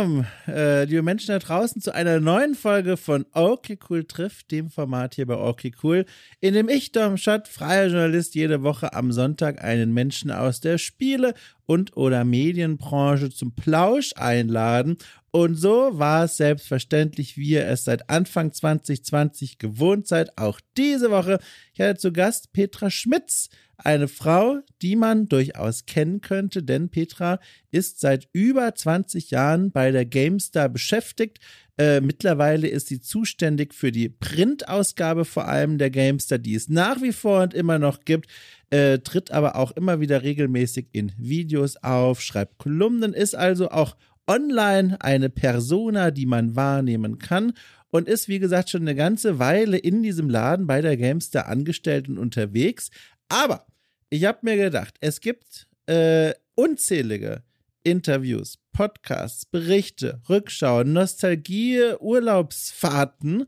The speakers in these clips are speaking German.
willkommen, äh, liebe Menschen da draußen, zu einer neuen Folge von Okay Cool trifft, dem Format hier bei Okay Cool, in dem ich, Dom Schott, freier Journalist, jede Woche am Sonntag einen Menschen aus der Spiele- und oder Medienbranche zum Plausch einladen. Und so war es selbstverständlich, wie ihr es seit Anfang 2020 gewohnt seid, auch diese Woche. Ich hatte zu Gast Petra Schmitz, eine Frau, die man durchaus kennen könnte, denn Petra ist seit über 20 Jahren bei der GameStar beschäftigt. Äh, mittlerweile ist sie zuständig für die Printausgabe vor allem der GameStar, die es nach wie vor und immer noch gibt. Äh, tritt aber auch immer wieder regelmäßig in Videos auf, schreibt Kolumnen, ist also auch online eine Persona, die man wahrnehmen kann und ist, wie gesagt, schon eine ganze Weile in diesem Laden bei der GameStar angestellt und unterwegs. Aber ich habe mir gedacht, es gibt äh, unzählige Interviews, Podcasts, Berichte, Rückschauen, Nostalgie, Urlaubsfahrten,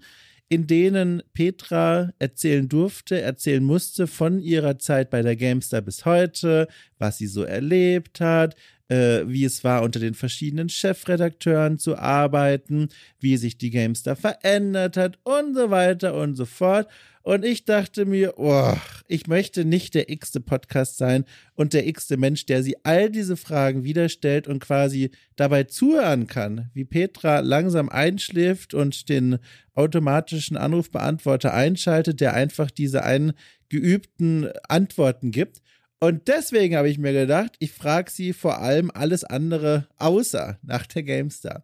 in denen Petra erzählen durfte, erzählen musste von ihrer Zeit bei der GameStar bis heute, was sie so erlebt hat, äh, wie es war, unter den verschiedenen Chefredakteuren zu arbeiten, wie sich die GameStar verändert hat und so weiter und so fort. Und ich dachte mir, oh, ich möchte nicht der x-te Podcast sein und der x-te Mensch, der sie all diese Fragen wieder stellt und quasi dabei zuhören kann, wie Petra langsam einschläft und den automatischen Anrufbeantworter einschaltet, der einfach diese eingeübten Antworten gibt. Und deswegen habe ich mir gedacht, ich frage sie vor allem alles andere außer nach der GameStar.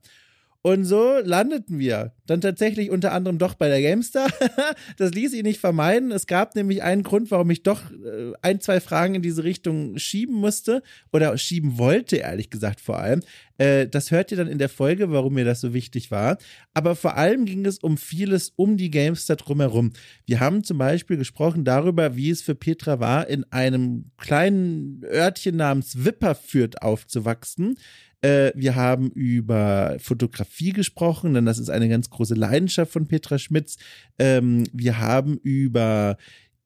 Und so landeten wir dann tatsächlich unter anderem doch bei der GameStar. das ließ ich nicht vermeiden. Es gab nämlich einen Grund, warum ich doch äh, ein, zwei Fragen in diese Richtung schieben musste oder schieben wollte, ehrlich gesagt vor allem. Äh, das hört ihr dann in der Folge, warum mir das so wichtig war. Aber vor allem ging es um vieles um die GameStar drumherum. Wir haben zum Beispiel gesprochen darüber, wie es für Petra war, in einem kleinen Örtchen namens Wipperfürth aufzuwachsen äh, wir haben über Fotografie gesprochen, denn das ist eine ganz große Leidenschaft von Petra Schmitz. Ähm, wir haben über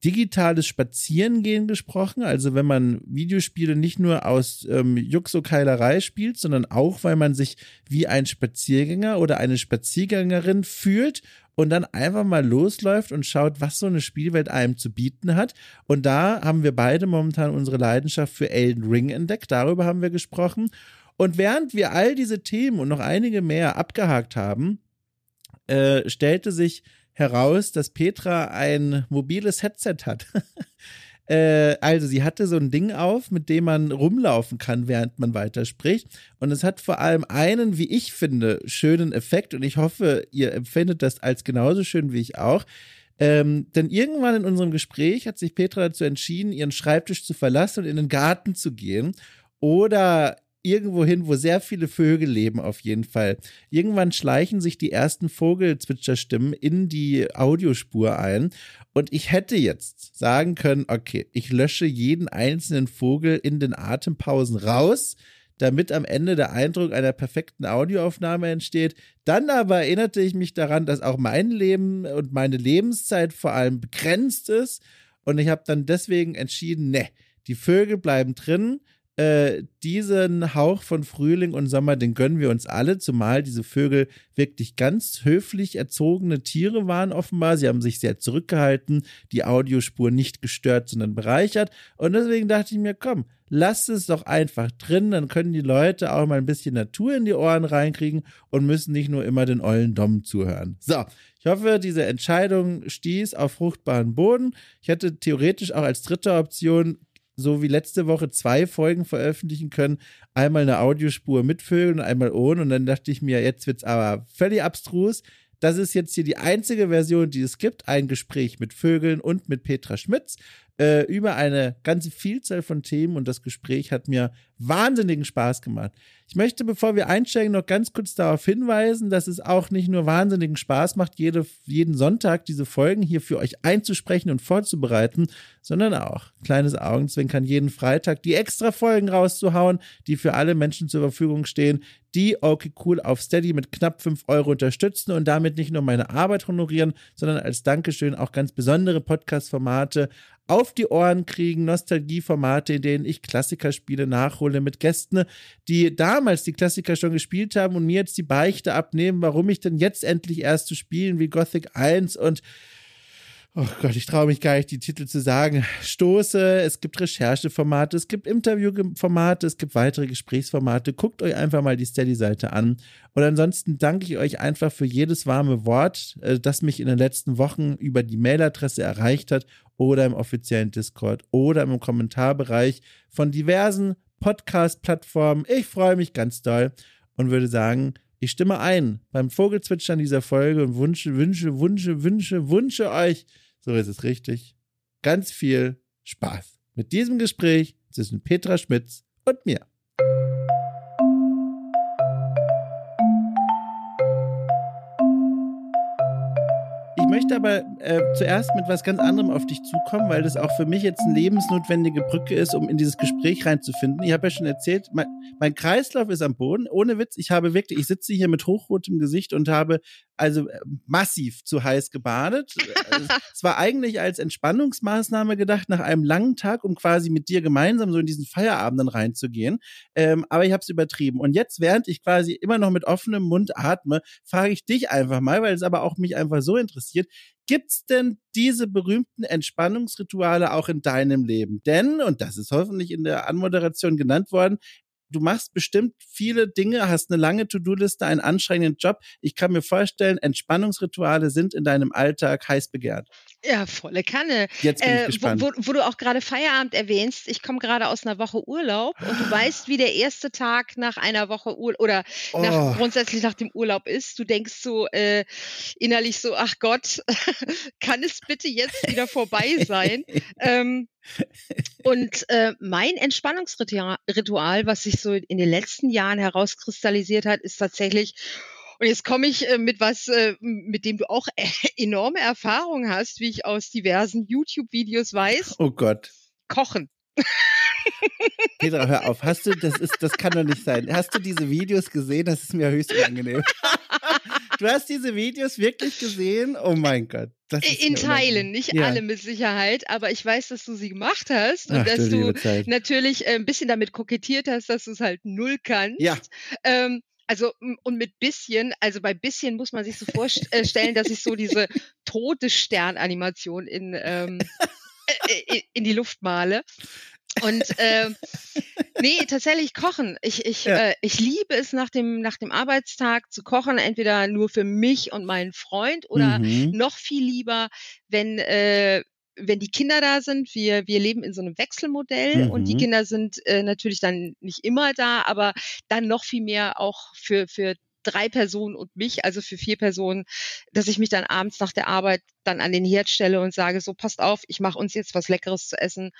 digitales Spazierengehen gesprochen. Also wenn man Videospiele nicht nur aus ähm, Juxokeilerei spielt, sondern auch, weil man sich wie ein Spaziergänger oder eine Spaziergängerin fühlt und dann einfach mal losläuft und schaut, was so eine Spielwelt einem zu bieten hat. Und da haben wir beide momentan unsere Leidenschaft für Elden Ring entdeckt. Darüber haben wir gesprochen. Und während wir all diese Themen und noch einige mehr abgehakt haben, äh, stellte sich heraus, dass Petra ein mobiles Headset hat. äh, also sie hatte so ein Ding auf, mit dem man rumlaufen kann, während man weiterspricht. Und es hat vor allem einen, wie ich finde, schönen Effekt. Und ich hoffe, ihr empfindet das als genauso schön wie ich auch. Ähm, denn irgendwann in unserem Gespräch hat sich Petra dazu entschieden, ihren Schreibtisch zu verlassen und in den Garten zu gehen oder irgendwo hin, wo sehr viele Vögel leben, auf jeden Fall. Irgendwann schleichen sich die ersten Vogelzwitscherstimmen in die Audiospur ein. Und ich hätte jetzt sagen können, okay, ich lösche jeden einzelnen Vogel in den Atempausen raus, damit am Ende der Eindruck einer perfekten Audioaufnahme entsteht. Dann aber erinnerte ich mich daran, dass auch mein Leben und meine Lebenszeit vor allem begrenzt ist. Und ich habe dann deswegen entschieden, ne, die Vögel bleiben drin äh, diesen Hauch von Frühling und Sommer, den gönnen wir uns alle, zumal diese Vögel wirklich ganz höflich erzogene Tiere waren offenbar. Sie haben sich sehr zurückgehalten, die Audiospur nicht gestört, sondern bereichert. Und deswegen dachte ich mir, komm, lasst es doch einfach drin, dann können die Leute auch mal ein bisschen Natur in die Ohren reinkriegen und müssen nicht nur immer den ollen Dom zuhören. So, ich hoffe, diese Entscheidung stieß auf fruchtbaren Boden. Ich hätte theoretisch auch als dritte Option so wie letzte Woche zwei Folgen veröffentlichen können. Einmal eine Audiospur mit Vögeln und einmal ohne. Und dann dachte ich mir, jetzt wird es aber völlig abstrus. Das ist jetzt hier die einzige Version, die es gibt. Ein Gespräch mit Vögeln und mit Petra Schmitz äh, über eine ganze Vielzahl von Themen und das Gespräch hat mir wahnsinnigen Spaß gemacht. Ich möchte, bevor wir einsteigen, noch ganz kurz darauf hinweisen, dass es auch nicht nur wahnsinnigen Spaß macht, jede, jeden Sonntag diese Folgen hier für euch einzusprechen und vorzubereiten, sondern auch, kleines Augenzwinkern, jeden Freitag die extra Folgen rauszuhauen, die für alle Menschen zur Verfügung stehen, die okay cool auf Steady mit knapp 5 Euro unterstützen und damit nicht nur meine Arbeit honorieren, sondern als Dankeschön auch ganz besondere Podcast-Formate auf die Ohren kriegen, Nostalgieformate, in denen ich Klassikerspiele nachhole mit Gästen, die damals die Klassiker schon gespielt haben und mir jetzt die Beichte abnehmen, warum ich denn jetzt endlich erst zu spielen wie Gothic 1 und oh Gott, ich traue mich gar nicht, die Titel zu sagen, stoße. Es gibt Rechercheformate, es gibt Interviewformate, es gibt weitere Gesprächsformate. Guckt euch einfach mal die Steady-Seite an. Und ansonsten danke ich euch einfach für jedes warme Wort, äh, das mich in den letzten Wochen über die Mailadresse erreicht hat oder im offiziellen Discord oder im Kommentarbereich von diversen Podcast-Plattformen. Ich freue mich ganz doll und würde sagen, ich stimme ein beim Vogelzwitschern dieser Folge und wünsche, wünsche, wünsche, wünsche, wünsche euch so ist es richtig, ganz viel Spaß mit diesem Gespräch zwischen Petra Schmitz und mir. möchte aber äh, zuerst mit was ganz anderem auf dich zukommen, weil das auch für mich jetzt eine lebensnotwendige Brücke ist, um in dieses Gespräch reinzufinden. Ich habe ja schon erzählt, mein, mein, Kreislauf ist am Boden. Ohne Witz, ich habe wirklich, ich sitze hier mit hochrotem Gesicht und habe also äh, massiv zu heiß gebadet. es war eigentlich als Entspannungsmaßnahme gedacht, nach einem langen Tag, um quasi mit dir gemeinsam so in diesen Feierabend dann reinzugehen. Ähm, aber ich habe es übertrieben. Und jetzt, während ich quasi immer noch mit offenem Mund atme, frage ich dich einfach mal, weil es aber auch mich einfach so interessiert. Gibt's denn diese berühmten Entspannungsrituale auch in deinem Leben? Denn, und das ist hoffentlich in der Anmoderation genannt worden, du machst bestimmt viele Dinge, hast eine lange To-Do-Liste, einen anstrengenden Job. Ich kann mir vorstellen, Entspannungsrituale sind in deinem Alltag heiß begehrt. Ja, volle Kanne. Jetzt bin ich äh, gespannt. Wo, wo, wo, du auch gerade Feierabend erwähnst, ich komme gerade aus einer Woche Urlaub und du weißt, wie der erste Tag nach einer Woche Urlaub oder oh. nach, grundsätzlich nach dem Urlaub ist. Du denkst so äh, innerlich so, ach Gott, kann es bitte jetzt wieder vorbei sein? ähm, und äh, mein Entspannungsritual, was sich so in den letzten Jahren herauskristallisiert hat, ist tatsächlich und jetzt komme ich äh, mit was, äh, mit dem du auch äh, enorme Erfahrung hast, wie ich aus diversen YouTube-Videos weiß. Oh Gott. Kochen. Petra, hör auf. Hast du, das ist, das kann doch nicht sein. Hast du diese Videos gesehen? Das ist mir höchst unangenehm. du hast diese Videos wirklich gesehen? Oh mein Gott. In Teilen, nicht ja. alle mit Sicherheit, aber ich weiß, dass du sie gemacht hast und Ach, dass du natürlich äh, ein bisschen damit kokettiert hast, dass du es halt null kannst. Ja. Ähm, also und mit bisschen, also bei bisschen muss man sich so vorstellen, äh, dass ich so diese tote Sternanimation in, ähm, äh, äh in die Luft male. Und ähm, nee, tatsächlich kochen. Ich, ich, ja. äh, ich liebe es nach dem, nach dem Arbeitstag zu kochen, entweder nur für mich und meinen Freund oder mhm. noch viel lieber, wenn, äh, wenn die Kinder da sind, wir, wir leben in so einem Wechselmodell mhm. und die mhm. Kinder sind äh, natürlich dann nicht immer da, aber dann noch viel mehr auch für, für drei Personen und mich, also für vier Personen, dass ich mich dann abends nach der Arbeit dann an den Herd stelle und sage, so passt auf, ich mache uns jetzt was Leckeres zu essen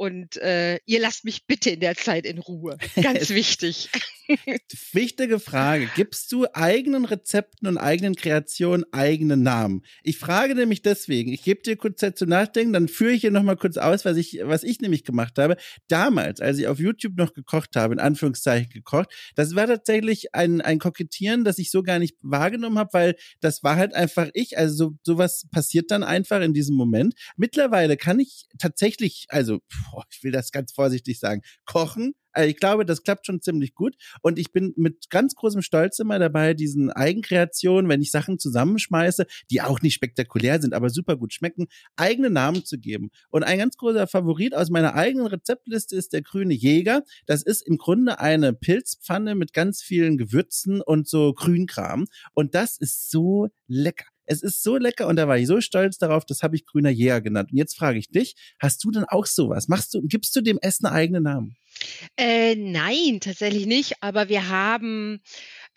und äh, ihr lasst mich bitte in der Zeit in Ruhe. Ganz wichtig. Wichtige Frage. Gibst du eigenen Rezepten und eigenen Kreationen eigene Namen? Ich frage nämlich deswegen, ich gebe dir kurz Zeit zu nachdenken, dann führe ich hier nochmal kurz aus, was ich, was ich nämlich gemacht habe. Damals, als ich auf YouTube noch gekocht habe, in Anführungszeichen gekocht, das war tatsächlich ein, ein Kokettieren, das ich so gar nicht wahrgenommen habe, weil das war halt einfach ich. Also so, sowas passiert dann einfach in diesem Moment. Mittlerweile kann ich tatsächlich, also boah, ich will das ganz vorsichtig sagen, kochen. Also ich glaube, das klappt schon ziemlich gut. Und ich bin mit ganz großem Stolz immer dabei, diesen Eigenkreationen, wenn ich Sachen zusammenschmeiße, die auch nicht spektakulär sind, aber super gut schmecken, eigene Namen zu geben. Und ein ganz großer Favorit aus meiner eigenen Rezeptliste ist der grüne Jäger. Das ist im Grunde eine Pilzpfanne mit ganz vielen Gewürzen und so Grünkram. Und das ist so lecker. Es ist so lecker und da war ich so stolz darauf, das habe ich grüner Jäger genannt. Und jetzt frage ich dich, hast du denn auch sowas? Machst du, gibst du dem Essen eigenen Namen? Äh, nein, tatsächlich nicht. Aber wir haben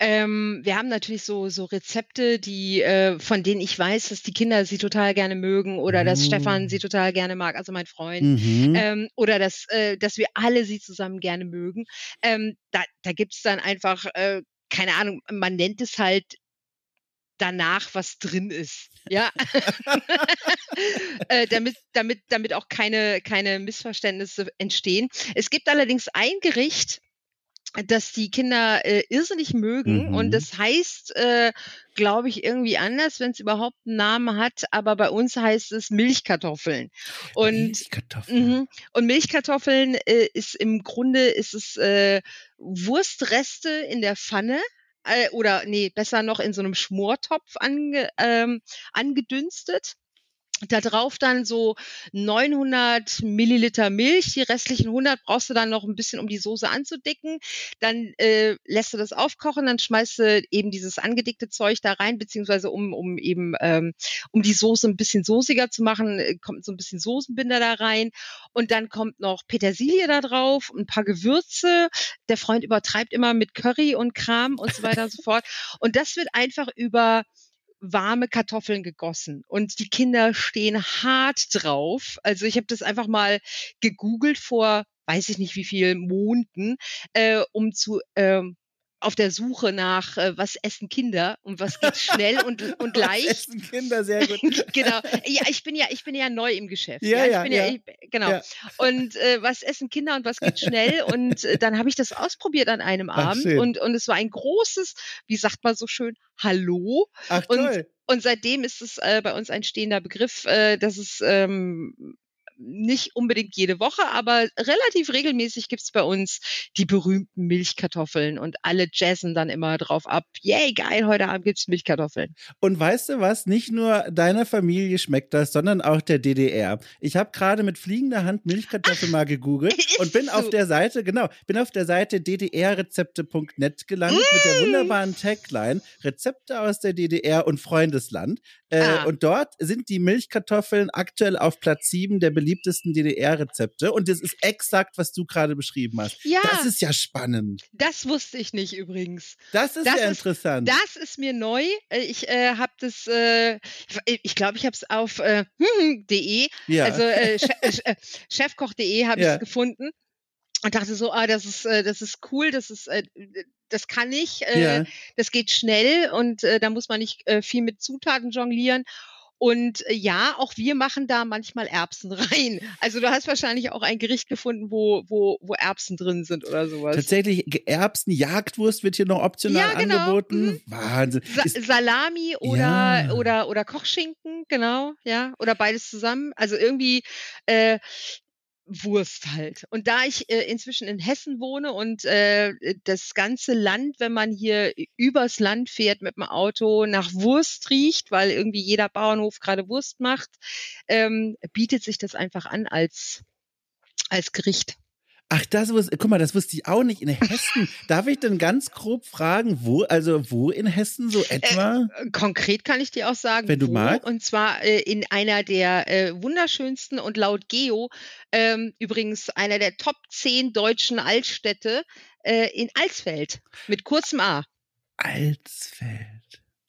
ähm, wir haben natürlich so, so Rezepte, die, äh, von denen ich weiß, dass die Kinder sie total gerne mögen oder dass Stefan sie mm. total gerne mag, also mein Freund, mhm. ähm, oder dass, äh, dass wir alle sie zusammen gerne mögen. Ähm, da da gibt es dann einfach, äh, keine Ahnung, man nennt es halt danach was drin ist. Ja. äh, damit, damit, damit auch keine, keine Missverständnisse entstehen. Es gibt allerdings ein Gericht, dass die Kinder äh, irrsinnig mögen Mhm. und das heißt, äh, glaube ich, irgendwie anders, wenn es überhaupt einen Namen hat, aber bei uns heißt es Milchkartoffeln. Und Milchkartoffeln. Mhm. Und Milchkartoffeln äh, ist im Grunde ist es äh, Wurstreste in der Pfanne oder nee, besser noch in so einem Schmortopf ange, ähm, angedünstet. Da drauf dann so 900 Milliliter Milch, die restlichen 100 brauchst du dann noch ein bisschen, um die Soße anzudicken. Dann äh, lässt du das aufkochen, dann schmeißt du eben dieses angedickte Zeug da rein, beziehungsweise um, um eben ähm, um die Soße ein bisschen soßiger zu machen, äh, kommt so ein bisschen Soßenbinder da rein und dann kommt noch Petersilie da drauf, ein paar Gewürze. Der Freund übertreibt immer mit Curry und Kram und so weiter und so fort. Und das wird einfach über warme Kartoffeln gegossen und die Kinder stehen hart drauf. Also ich habe das einfach mal gegoogelt vor, weiß ich nicht wie viel Monaten, äh, um zu ähm, auf der Suche nach, äh, was essen Kinder und was geht schnell und, und Was leicht. essen Kinder sehr gut. genau. Ja, ich bin ja, ich bin ja neu im Geschäft. Ja, ja, bin ja. Ich, genau. Ja. Und äh, was essen Kinder und was geht schnell? Und äh, dann habe ich das ausprobiert an einem Ach, Abend schön. und und es war ein großes, wie sagt man so schön, Hallo. Ach Und- toll. Und seitdem ist es äh, bei uns ein stehender Begriff, äh, dass es ähm, nicht unbedingt jede Woche, aber relativ regelmäßig gibt's bei uns die berühmten Milchkartoffeln und alle jazzen dann immer drauf ab. Yay, geil, heute Abend gibt's Milchkartoffeln. Und weißt du was? Nicht nur deiner Familie schmeckt das, sondern auch der DDR. Ich habe gerade mit fliegender Hand Milchkartoffel mal gegoogelt und bin auf so. der Seite, genau, bin auf der Seite ddrrezepte.net gelandet mit der Mm. wunderbaren Tagline Rezepte aus der DDR und Freundesland. Äh, Ah. Und dort sind die Milchkartoffeln aktuell auf Platz 7 der beliebtesten DDR-Rezepte. Und das ist exakt, was du gerade beschrieben hast. Ja, Das ist ja spannend. das wusste ich nicht übrigens. Das ist Das ja ist- interessant. Das ist mir neu. Äh, Ich äh, habe das, äh, ich- glaube, ich habe es auf äh, de, ja. also Che- chefkoch.de habe ich Ja. es gefunden und dachte so, ah, das ist, das ist cool, das ist, das kann ich, äh, ja. das geht schnell und äh, da muss man nicht äh, viel mit Zutaten jonglieren. Und äh, ja, auch wir machen da manchmal Erbsen rein. Also du hast wahrscheinlich auch ein Gericht gefunden, wo, wo, wo Erbsen drin sind oder sowas. Tatsächlich, Erbsen, Jagdwurst wird hier noch optional Ja, genau. angeboten. Mhm. Wahnsinn. Sa Ist, Salami oder, Ja. oder, oder Kochschinken, genau, ja, oder beides zusammen. Also irgendwie äh, Wurst halt. Und da ich äh, inzwischen in Hessen wohne und äh, das ganze Land, wenn man hier übers Land fährt mit dem Auto, nach Wurst riecht, weil irgendwie jeder Bauernhof gerade Wurst macht, ähm, bietet sich das einfach an als, als Gericht. Ach, das wusste, guck mal, das wusste ich auch nicht. In Hessen, darf ich denn ganz grob fragen, wo, also wo in Hessen so etwa? Äh, Konkret kann ich dir auch sagen, Wenn du wo, magst. und zwar äh, in einer der äh, wunderschönsten und laut Geo ähm, übrigens einer der Top 10 deutschen Altstädte äh, in Alsfeld mit kurzem A. Alsfeld.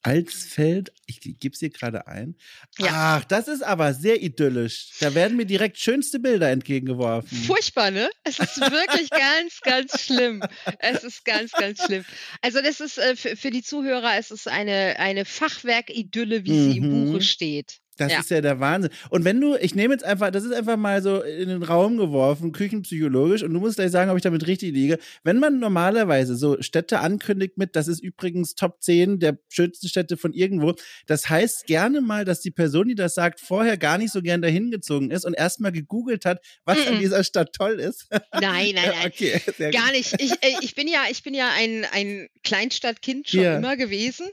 Alsfeld, ich gebe es hier gerade ein. Ja. Ach, das ist aber sehr idyllisch. Da werden mir direkt schönste Bilder entgegengeworfen. Furchtbar, ne? Es ist wirklich ganz, ganz schlimm. Es ist ganz, ganz schlimm. Also das ist äh, für, für die Zuhörer, es ist eine, eine Fachwerk-Idylle, wie sie im Mhm. Buche steht. Das Ja. ist ja der Wahnsinn. Und wenn du, ich nehme jetzt einfach, das ist einfach mal so in den Raum geworfen, küchenpsychologisch, und du musst gleich sagen, ob ich damit richtig liege. Wenn man normalerweise so Städte ankündigt mit, das ist übrigens Top 10 der schönsten Städte von irgendwo, das heißt gerne mal, dass die Person, die das sagt, vorher gar nicht so gern dahin gezogen ist und erstmal gegoogelt hat, was an Mhm. dieser Stadt toll ist. Nein, nein, nein. okay, sehr Gar gut. nicht. Ich, äh, ich bin ja, ich bin ja ein, ein Kleinstadtkind schon Ja. immer gewesen.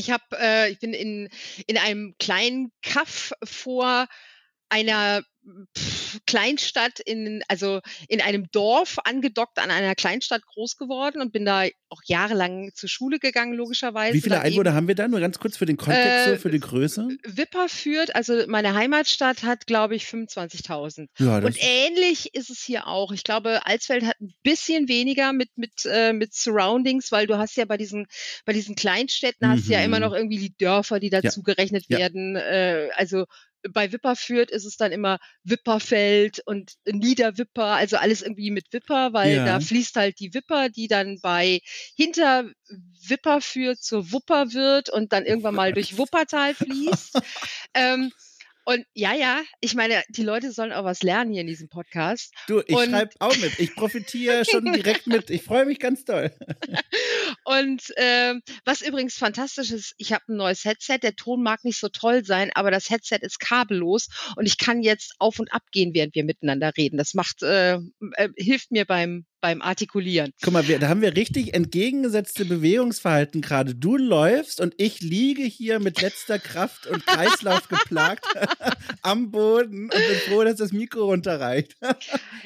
Ich habe, äh, ich bin in, in einem kleinen Kaff vor einer pff, Kleinstadt in, also in einem Dorf angedockt an einer Kleinstadt groß geworden und bin da auch jahrelang zur Schule gegangen, logischerweise. Wie viele Dann eben- Einwohner haben wir da? Nur ganz kurz für den Kontext, so, Äh, für die Größe. Wipper führt, also meine Heimatstadt hat, glaube ich, 25.000. Ja, Und ähnlich ist es hier auch. Ich glaube, Alsfeld hat ein bisschen weniger mit mit äh, mit Surroundings, weil du hast ja bei diesen bei diesen Kleinstädten hast du ja Mhm. immer noch irgendwie die Dörfer, die dazu gerechnet Ja. werden. Äh, also bei Wipperfürth ist es dann immer Wipperfeld und Niederwipper, also alles irgendwie mit Wipper, weil Ja. da fließt halt die Wipper, die dann bei hinter Wipperfürth zur Wupper wird und dann irgendwann mal durch Wuppertal fließt. ähm, Und ja, ja, ich meine, die Leute sollen auch was lernen hier in diesem Podcast. Du, ich schreibe auch mit. Ich profitiere schon direkt mit. Ich freue mich ganz doll. Und äh, was übrigens fantastisch ist, ich habe ein neues Headset. Der Ton mag nicht so toll sein, aber das Headset ist kabellos und ich kann jetzt auf und ab gehen, während wir miteinander reden. Das macht, äh, äh, hilft mir beim beim Artikulieren. Guck mal, wir, da haben wir richtig entgegengesetzte Bewegungsverhalten gerade. Du läufst und ich liege hier mit letzter Kraft und Kreislauf geplagt am Boden und bin froh, dass das Mikro runterreicht.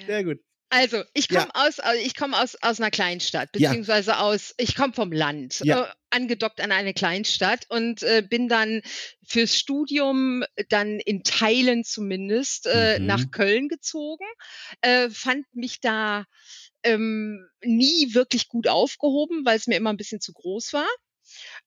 Sehr gut. Also, ich komme ja. aus, ich komme aus, aus einer Kleinstadt, beziehungsweise ja. aus, ich komme vom Land, ja. äh, angedockt an eine Kleinstadt und äh, bin dann fürs Studium dann in Teilen zumindest äh, mhm. nach Köln gezogen, äh, fand mich da ähm, nie wirklich gut aufgehoben, weil es mir immer ein bisschen zu groß war.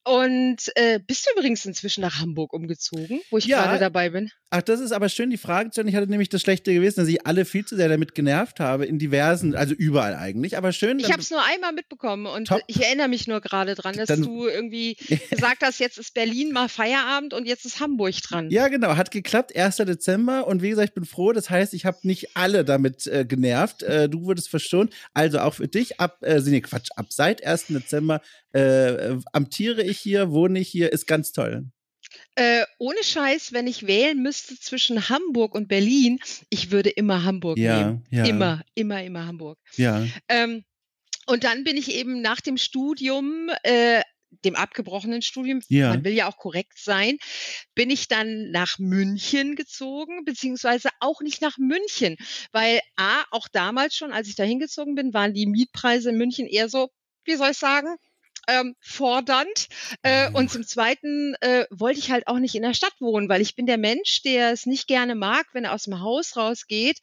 Und äh, bist du übrigens inzwischen nach Hamburg umgezogen, wo ich ja. gerade dabei bin? Ach, das ist aber schön, die Frage zu stellen. Ich hatte nämlich das Schlechte gewesen, dass ich alle viel zu sehr damit genervt habe, in diversen, also überall eigentlich. Aber schön. Ich habe es nur einmal mitbekommen und top. ich erinnere mich nur gerade dran, dass dann, du irgendwie gesagt hast, jetzt ist Berlin mal Feierabend und jetzt ist Hamburg dran. Ja, genau. Hat geklappt, 1. Dezember. Und wie gesagt, ich bin froh. Das heißt, ich habe nicht alle damit äh, genervt. Äh, du wurdest verstohlen. Also auch für dich ab, äh, nee, Quatsch, ab seit 1. Dezember äh, amtiere ich hier, wohne ich hier, ist ganz toll. Äh, ohne Scheiß, wenn ich wählen müsste zwischen Hamburg und Berlin, ich würde immer Hamburg ja, nehmen. Ja. Immer, immer, immer Hamburg. Ja. Ähm, und dann bin ich eben nach dem Studium, äh, dem abgebrochenen Studium, ja. man will ja auch korrekt sein, bin ich dann nach München gezogen, beziehungsweise auch nicht nach München, weil A, auch damals schon, als ich da hingezogen bin, waren die Mietpreise in München eher so, wie soll ich sagen, ähm, fordernd. Äh, und zum Zweiten äh, wollte ich halt auch nicht in der Stadt wohnen, weil ich bin der Mensch, der es nicht gerne mag, wenn er aus dem Haus rausgeht,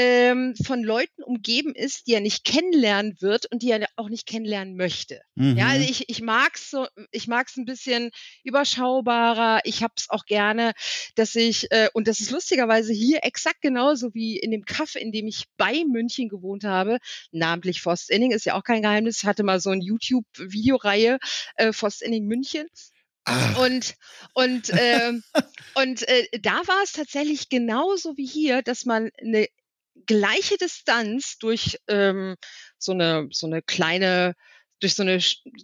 ähm, von Leuten umgeben ist, die er nicht kennenlernen wird und die er auch nicht kennenlernen möchte. Mhm. Ja, also ich, ich mag's so, ich mag's ein bisschen überschaubarer. Ich hab's auch gerne, dass ich, äh, und das ist lustigerweise hier exakt genauso wie in dem Kaff, in dem ich bei München gewohnt habe, namentlich Forst Inning, ist ja auch kein Geheimnis, hatte mal so ein YouTube-Videoreihe, äh, Forst Inning München. Ach. Und und äh, und äh, da war es tatsächlich genauso wie hier, dass man eine gleiche Distanz durch ähm, so eine so eine kleine durch so eine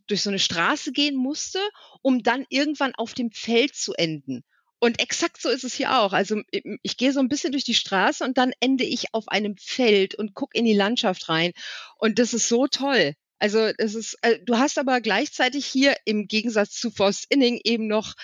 durch so eine Straße gehen musste, um dann irgendwann auf dem Feld zu enden. Und exakt so ist es hier auch. Also ich gehe so ein bisschen durch die Straße und dann ende ich auf einem Feld und gucke in die Landschaft rein. Und das ist so toll. Also es ist, äh, du hast aber gleichzeitig hier im Gegensatz zu Forst Inning eben noch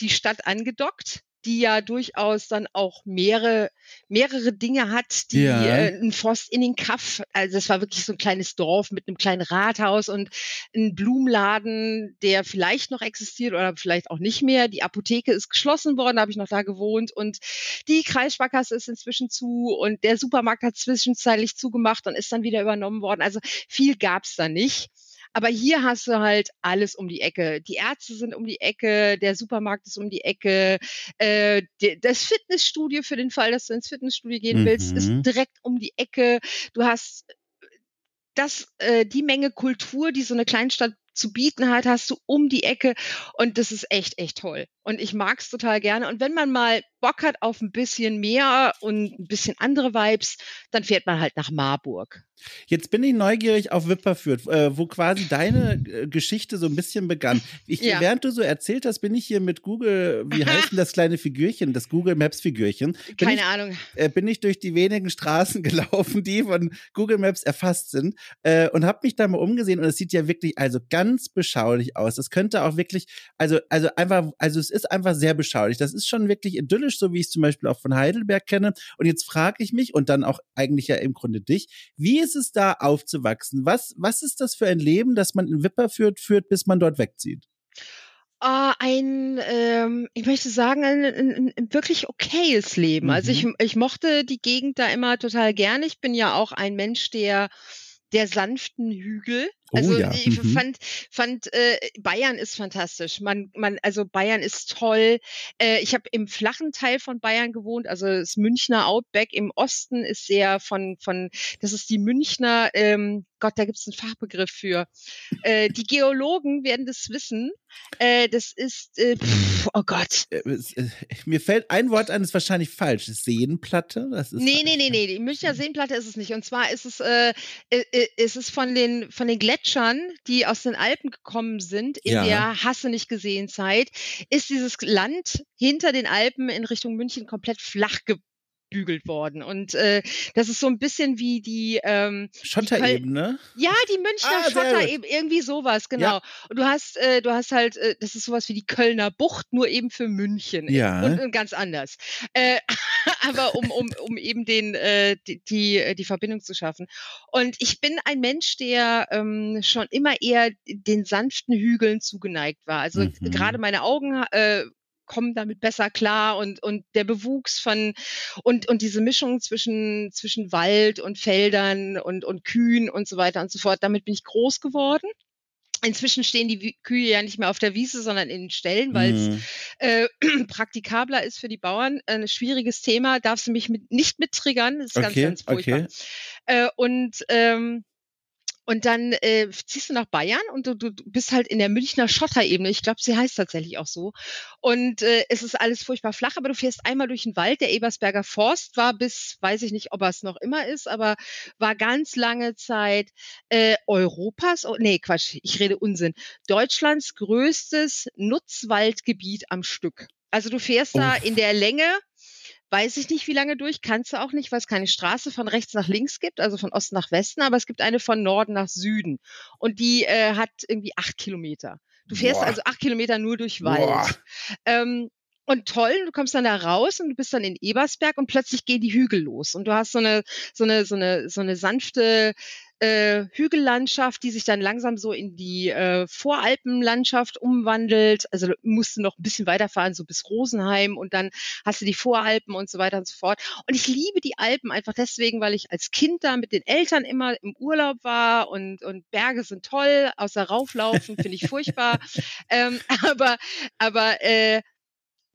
die Stadt angedockt die ja durchaus dann auch mehrere, mehrere Dinge hat, die ja. äh, ein Forst in den Kaff, also es war wirklich so ein kleines Dorf mit einem kleinen Rathaus und ein Blumenladen, der vielleicht noch existiert oder vielleicht auch nicht mehr. Die Apotheke ist geschlossen worden, da habe ich noch da gewohnt und die Kreissparkasse ist inzwischen zu und der Supermarkt hat zwischenzeitlich zugemacht und ist dann wieder übernommen worden. Also viel gab's da nicht. Aber hier hast du halt alles um die Ecke. Die Ärzte sind um die Ecke, der Supermarkt ist um die Ecke, äh, das Fitnessstudio für den Fall, dass du ins Fitnessstudio gehen willst, mhm. ist direkt um die Ecke. Du hast das, äh, die Menge Kultur, die so eine Kleinstadt zu bieten hat, hast du um die Ecke und das ist echt, echt toll. Und ich mag's total gerne. Und wenn man mal Bock hat auf ein bisschen mehr und ein bisschen andere Vibes, dann fährt man halt nach Marburg. Jetzt bin ich neugierig auf Wipperfürth, äh, wo quasi deine äh, Geschichte so ein bisschen begann. Ich, ja. Während du so erzählt hast, bin ich hier mit Google, wie heißt denn das kleine Figürchen, das Google Maps Figürchen? Keine ich, Ahnung. Äh, bin ich durch die wenigen Straßen gelaufen, die von Google Maps erfasst sind und habe mich da mal umgesehen und es sieht ja wirklich also ganz beschaulich aus. Das könnte auch wirklich, also, also einfach, also es ist einfach sehr beschaulich. Das ist schon wirklich idyllisch, so wie ich es zum Beispiel auch von Heidelberg kenne. Und jetzt frage ich mich und dann auch eigentlich ja im Grunde dich, wie ist es da aufzuwachsen? Was, was ist das für ein Leben, das man in Wipper führt, führt, bis man dort wegzieht? Uh, ein, ähm, ich möchte sagen, ein, ein, ein wirklich okayes Leben. Mhm. Also ich, mhm. ich mochte die Gegend da immer total gerne. Ich bin ja auch ein Mensch, der der sanften Hügel Oh Also ja. ich Mhm. fand, fand äh, Bayern ist fantastisch. Man, man, also Bayern ist toll. Äh, ich habe im flachen Teil von Bayern gewohnt, also das Münchner Outback im Osten ist sehr von, von, das ist die Münchner, ähm, Gott, da gibt es einen Fachbegriff für. Äh, die Geologen werden das wissen. Äh, das ist, äh, pff, oh Gott. Äh, äh, Mir fällt ein Wort ein, ist wahrscheinlich falsch. Seenplatte? Das ist Nee, nee, nee, nee, die Münchner Seenplatte ist es nicht. Und zwar ist es, äh, äh, äh, ist es von den, von den Gletschern, die aus den Alpen gekommen sind, in Ja. der Hasse nicht gesehen Zeit, ist dieses Land hinter den Alpen in Richtung München komplett flach gebügelt worden. Und äh, das ist so ein bisschen wie die, ähm, Schotterebene. ja, die Münchner Ah, sehr Schotter, gut. eben irgendwie sowas, genau. Und du hast, äh, du hast halt, äh, das ist sowas wie die Kölner Bucht, nur eben für München. Ja. Und, und ganz anders. Äh, aber um, um, um eben den, äh, die, die, äh, die Verbindung zu schaffen. Und ich bin ein Mensch, der ähm, schon immer eher den sanften Hügeln zugeneigt war. Also Mhm. gerade meine Augen äh, kommen damit besser klar und und der Bewuchs von und und diese Mischung zwischen zwischen Wald und Feldern und und Kühen und so weiter und so fort. Damit bin ich groß geworden. Inzwischen stehen die Kühe ja nicht mehr auf der Wiese, sondern in den Ställen, weil es Mhm. äh, praktikabler ist für die Bauern. Ein schwieriges Thema, darfst du mich mit, nicht mit triggern, das ist ganz, Okay, ganz furchtbar. okay. Äh, und ähm, und dann äh, ziehst du nach Bayern und du, du bist halt in der Münchner Schotterebene. Ich glaube, sie heißt tatsächlich auch so. Und äh, es ist alles furchtbar flach, aber du fährst einmal durch den Wald. Der Ebersberger Forst war bis, weiß ich nicht, ob er es noch immer ist, aber war ganz lange Zeit äh, Europas, oh, nee, Quatsch, ich rede Unsinn, Deutschlands größtes Nutzwaldgebiet am Stück. Also du fährst da Uff. in der Länge Weiß ich nicht, wie lange durch, kannst du auch nicht, weil es keine Straße von rechts nach links gibt, also von Osten nach Westen, aber es gibt eine von Norden nach Süden. Und die äh, hat irgendwie acht Kilometer. Du fährst Boah. also acht Kilometer nur durch. Wald. Ähm, und toll, du kommst dann da raus und du bist dann in Ebersberg und plötzlich gehen die Hügel los. Und du hast so eine, so eine, so eine, so eine sanfte äh, Hügellandschaft, die sich dann langsam so in die äh, Voralpenlandschaft umwandelt. Also du musst du noch ein bisschen weiterfahren, so bis Rosenheim und dann hast du die Voralpen und so weiter und so fort. Und ich liebe die Alpen einfach deswegen, weil ich als Kind da mit den Eltern immer im Urlaub war und, und Berge sind toll, außer rauflaufen finde ich furchtbar. ähm, aber aber äh,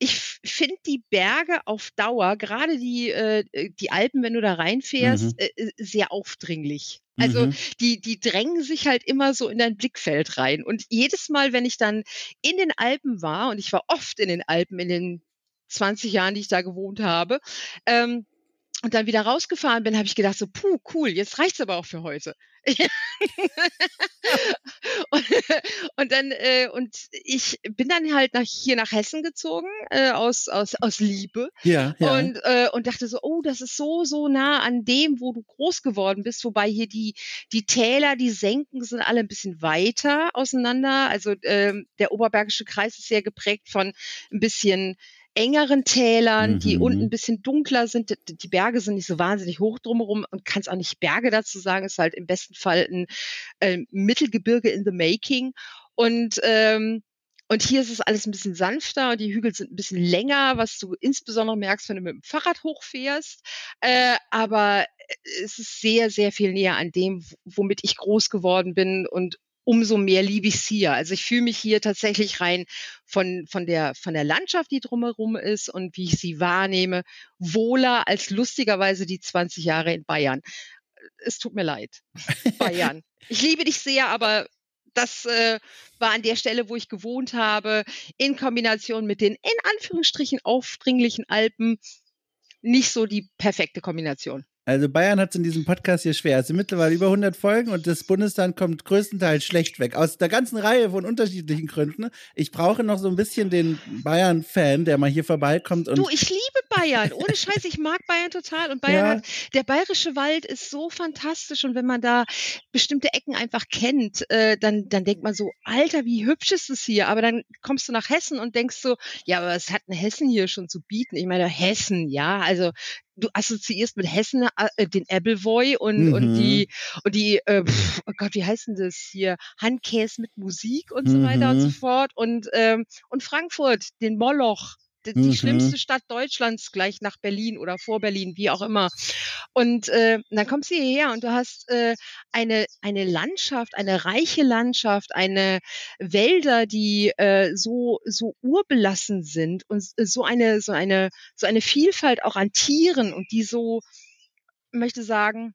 ich finde die Berge auf Dauer, gerade die, äh, die Alpen, wenn du da reinfährst, Mhm. äh, äh, sehr aufdringlich. Also Mhm. die, die drängen sich halt immer so in dein Blickfeld rein. Und jedes Mal, wenn ich dann in den Alpen war, und ich war oft in den Alpen in den 20 Jahren, die ich da gewohnt habe, ähm, und dann wieder rausgefahren bin, habe ich gedacht so, puh, cool, jetzt reicht's aber auch für heute. und, und dann äh, und ich bin dann halt nach hier nach Hessen gezogen äh, aus aus aus Liebe Ja, ja. und äh, und dachte so, oh, das ist so so nah an dem, wo du groß geworden bist, wobei hier die die Täler, die Senken sind alle ein bisschen weiter auseinander. Also ähm, der Oberbergische Kreis ist sehr geprägt von ein bisschen engeren Tälern, die Mhm. unten ein bisschen dunkler sind. Die- Die Berge sind nicht so wahnsinnig hoch drumherum und kannst auch nicht Berge dazu sagen. Ist halt im besten Fall ein äh, Mittelgebirge in the making. Und ähm, und hier ist es alles ein bisschen sanfter und die Hügel sind ein bisschen länger, was du insbesondere merkst, wenn du mit dem Fahrrad hochfährst. Äh, aber es ist sehr, sehr viel näher an dem, womit ich groß geworden bin und umso mehr liebe ich es hier. Also ich fühle mich hier tatsächlich rein von, von, der, von der Landschaft, die drumherum ist und wie ich sie wahrnehme, wohler als lustigerweise die 20 Jahre in Bayern. Es tut mir leid. Bayern. Ich liebe dich sehr, aber das äh, war an der Stelle, wo ich gewohnt habe, in Kombination mit den in Anführungsstrichen aufdringlichen Alpen, nicht so die perfekte Kombination. Also Bayern hat es in diesem Podcast hier schwer. Es sind mittlerweile über 100 Folgen und das Bundesland kommt größtenteils schlecht weg. Aus der ganzen Reihe von unterschiedlichen Gründen. Ich brauche noch so ein bisschen den Bayern-Fan, der mal hier vorbeikommt und Du, ich liebe Bayern. Ohne Scheiß, ich mag Bayern total. Und Bayern Ja. hat, der bayerische Wald ist so fantastisch. Und wenn man da bestimmte Ecken einfach kennt, äh, dann, dann denkt man so, Alter, wie hübsch ist es hier? Aber dann kommst du nach Hessen und denkst so, ja, aber was hat denn Hessen hier schon zu bieten? Ich meine, Hessen, ja, also du assoziierst mit Hessen äh, den Appleboy und, und Mhm. die, und die, äh, pf, oh Gott, wie heißt denn das hier? Handkäse mit Musik und so weiter und so Mhm. fort. Und, ähm, und Frankfurt, den Moloch die mhm. schlimmste Stadt Deutschlands gleich nach Berlin oder vor Berlin, wie auch immer. Und äh, dann kommst du hierher und du hast äh, eine, eine Landschaft, eine reiche Landschaft, eine Wälder, die äh, so, so urbelassen sind und so eine, so eine, so eine Vielfalt auch an Tieren und die so, möchte sagen,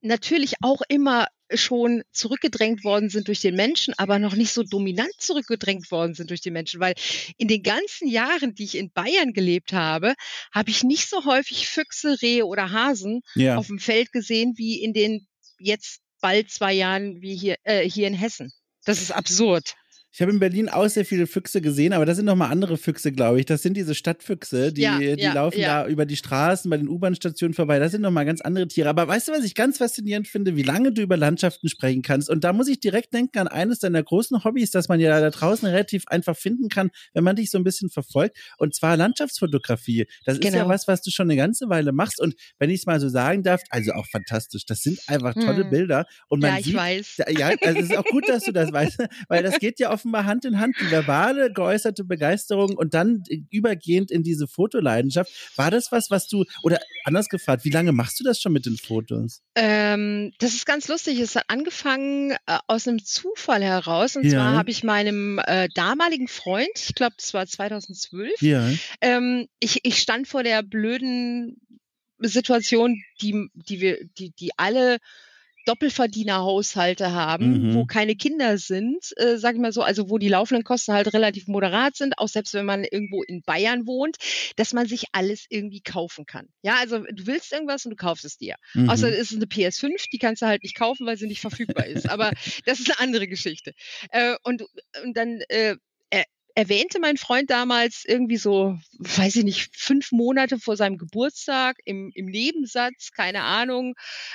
natürlich auch immer schon zurückgedrängt worden sind durch den Menschen, aber noch nicht so dominant zurückgedrängt worden sind durch den Menschen, weil in den ganzen Jahren, die ich in Bayern gelebt habe, habe ich nicht so häufig Füchse, Rehe oder Hasen ja. auf dem Feld gesehen wie in den jetzt bald zwei Jahren wie hier, äh, hier in Hessen. Das ist absurd. Ich habe in Berlin auch sehr viele Füchse gesehen, aber das sind nochmal andere Füchse, glaube ich. Das sind diese Stadtfüchse, die, ja, die ja, laufen ja. da über die Straßen, bei den U-Bahn-Stationen vorbei. Das sind nochmal ganz andere Tiere. Aber weißt du, was ich ganz faszinierend finde? Wie lange du über Landschaften sprechen kannst. Und da muss ich direkt denken an eines deiner großen Hobbys, das man ja da draußen relativ einfach finden kann, wenn man dich so ein bisschen verfolgt. Und zwar Landschaftsfotografie. Das ist genau. ja was, was du schon eine ganze Weile machst. Und wenn ich es mal so sagen darf, also auch fantastisch. Das sind einfach tolle hm. Bilder. Und man ja, ich sieht, weiß. Ja, also es ist auch gut, dass du das weißt, weil das geht ja offenbar Hand in Hand, die verbale geäußerte Begeisterung und dann übergehend in diese Fotoleidenschaft. War das was, was du, oder anders gefragt, wie lange machst du das schon mit den Fotos? Ähm, das ist ganz lustig. Es hat angefangen äh, aus einem Zufall heraus. Und ja. zwar habe ich meinem äh, damaligen Freund, ich glaube, das war 2012, ja. ähm, ich, ich stand vor der blöden Situation, die, die wir, die, die alle Doppelverdienerhaushalte haben, mhm. wo keine Kinder sind, äh, sag ich mal so, also wo die laufenden Kosten halt relativ moderat sind, auch selbst wenn man irgendwo in Bayern wohnt, dass man sich alles irgendwie kaufen kann. Ja, also du willst irgendwas und du kaufst es dir. Mhm. Außer es ist eine PS5, die kannst du halt nicht kaufen, weil sie nicht verfügbar ist. Aber das ist eine andere Geschichte. Äh, und, und dann äh, erwähnte mein Freund damals irgendwie so, weiß ich nicht, fünf Monate vor seinem Geburtstag im, im Nebensatz, keine Ahnung.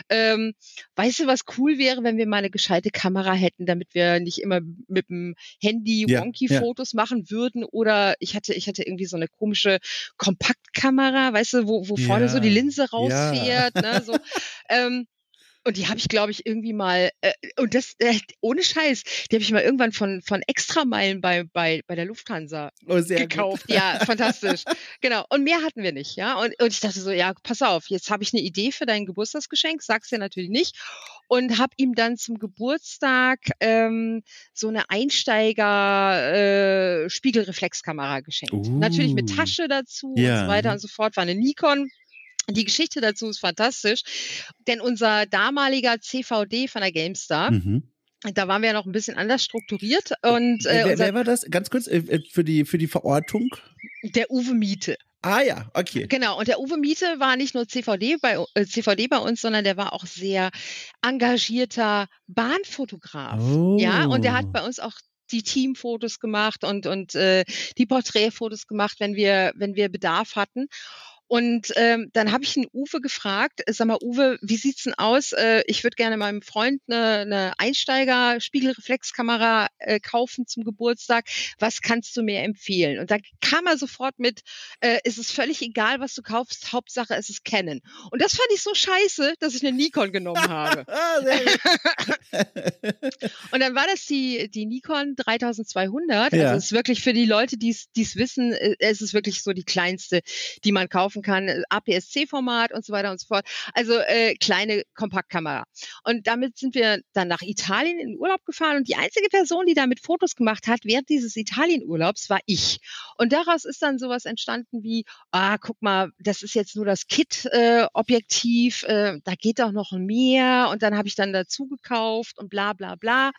Ähm, weißt du, was cool wäre, wenn wir mal eine gescheite Kamera hätten, damit wir nicht immer mit dem Handy ja, Wonky-Fotos ja. machen würden? Oder ich hatte, ich hatte irgendwie so eine komische Kompaktkamera, weißt du, wo, wo vorne ja, so die Linse rausfährt, ne, so. Ähm, und die habe ich, glaube ich, irgendwie mal, äh, und das, äh, ohne Scheiß, die habe ich mal irgendwann von, von Extrameilen bei, bei, bei der Lufthansa oh, gekauft. Gut. Ja, fantastisch. genau. Und mehr hatten wir nicht, ja. Und, und ich dachte so, ja, pass auf, jetzt habe ich eine Idee für dein Geburtstagsgeschenk, sag's dir natürlich nicht. Und habe ihm dann zum Geburtstag ähm, so eine Einsteiger äh, Spiegelreflexkamera geschenkt. Uh, natürlich mit uh. Tasche dazu ja. und so weiter und so fort. War eine Nikon. Die Geschichte dazu ist fantastisch, denn unser damaliger CVD von der GameStar, mhm. Da waren wir ja noch ein bisschen anders strukturiert. Und, äh, wer, wer war das? Ganz kurz äh, äh, für die, für die Verortung. Der Uwe Miete. Ah ja, okay. Genau, und der Uwe Miete war nicht nur CVD bei, äh, CVD bei uns, sondern der war auch sehr engagierter Bahnfotograf. Oh. Ja, und der hat bei uns auch die Teamfotos gemacht und, und äh, die Porträtfotos gemacht, wenn wir, wenn wir Bedarf hatten. Und ähm, dann habe ich den Uwe gefragt, äh, sag mal, Uwe, wie sieht's denn aus? Äh, ich würde gerne meinem Freund eine, eine Einsteiger-Spiegelreflexkamera äh, kaufen zum Geburtstag. Was kannst du mir empfehlen? Und da kam er sofort mit, äh, ist es völlig egal, was du kaufst, Hauptsache es ist Canon. Und das fand ich so scheiße, dass ich eine Nikon genommen habe. Und dann war das die, die Nikon 3200. Ja. Also es ist wirklich für die Leute, die es wissen, äh, es ist wirklich so die kleinste, die man kaufen kaufen kann, äh, APS-C-Format und so weiter und so fort. Also äh, kleine Kompaktkamera. Und damit sind wir dann nach Italien in den Urlaub gefahren und die einzige Person, die damit Fotos gemacht hat während dieses Italienurlaubs, war ich. Und daraus ist dann sowas entstanden wie, ah, guck mal, das ist jetzt nur das Kit-Objektiv, äh, äh, da geht doch noch mehr und dann habe ich dann dazu gekauft und bla bla bla.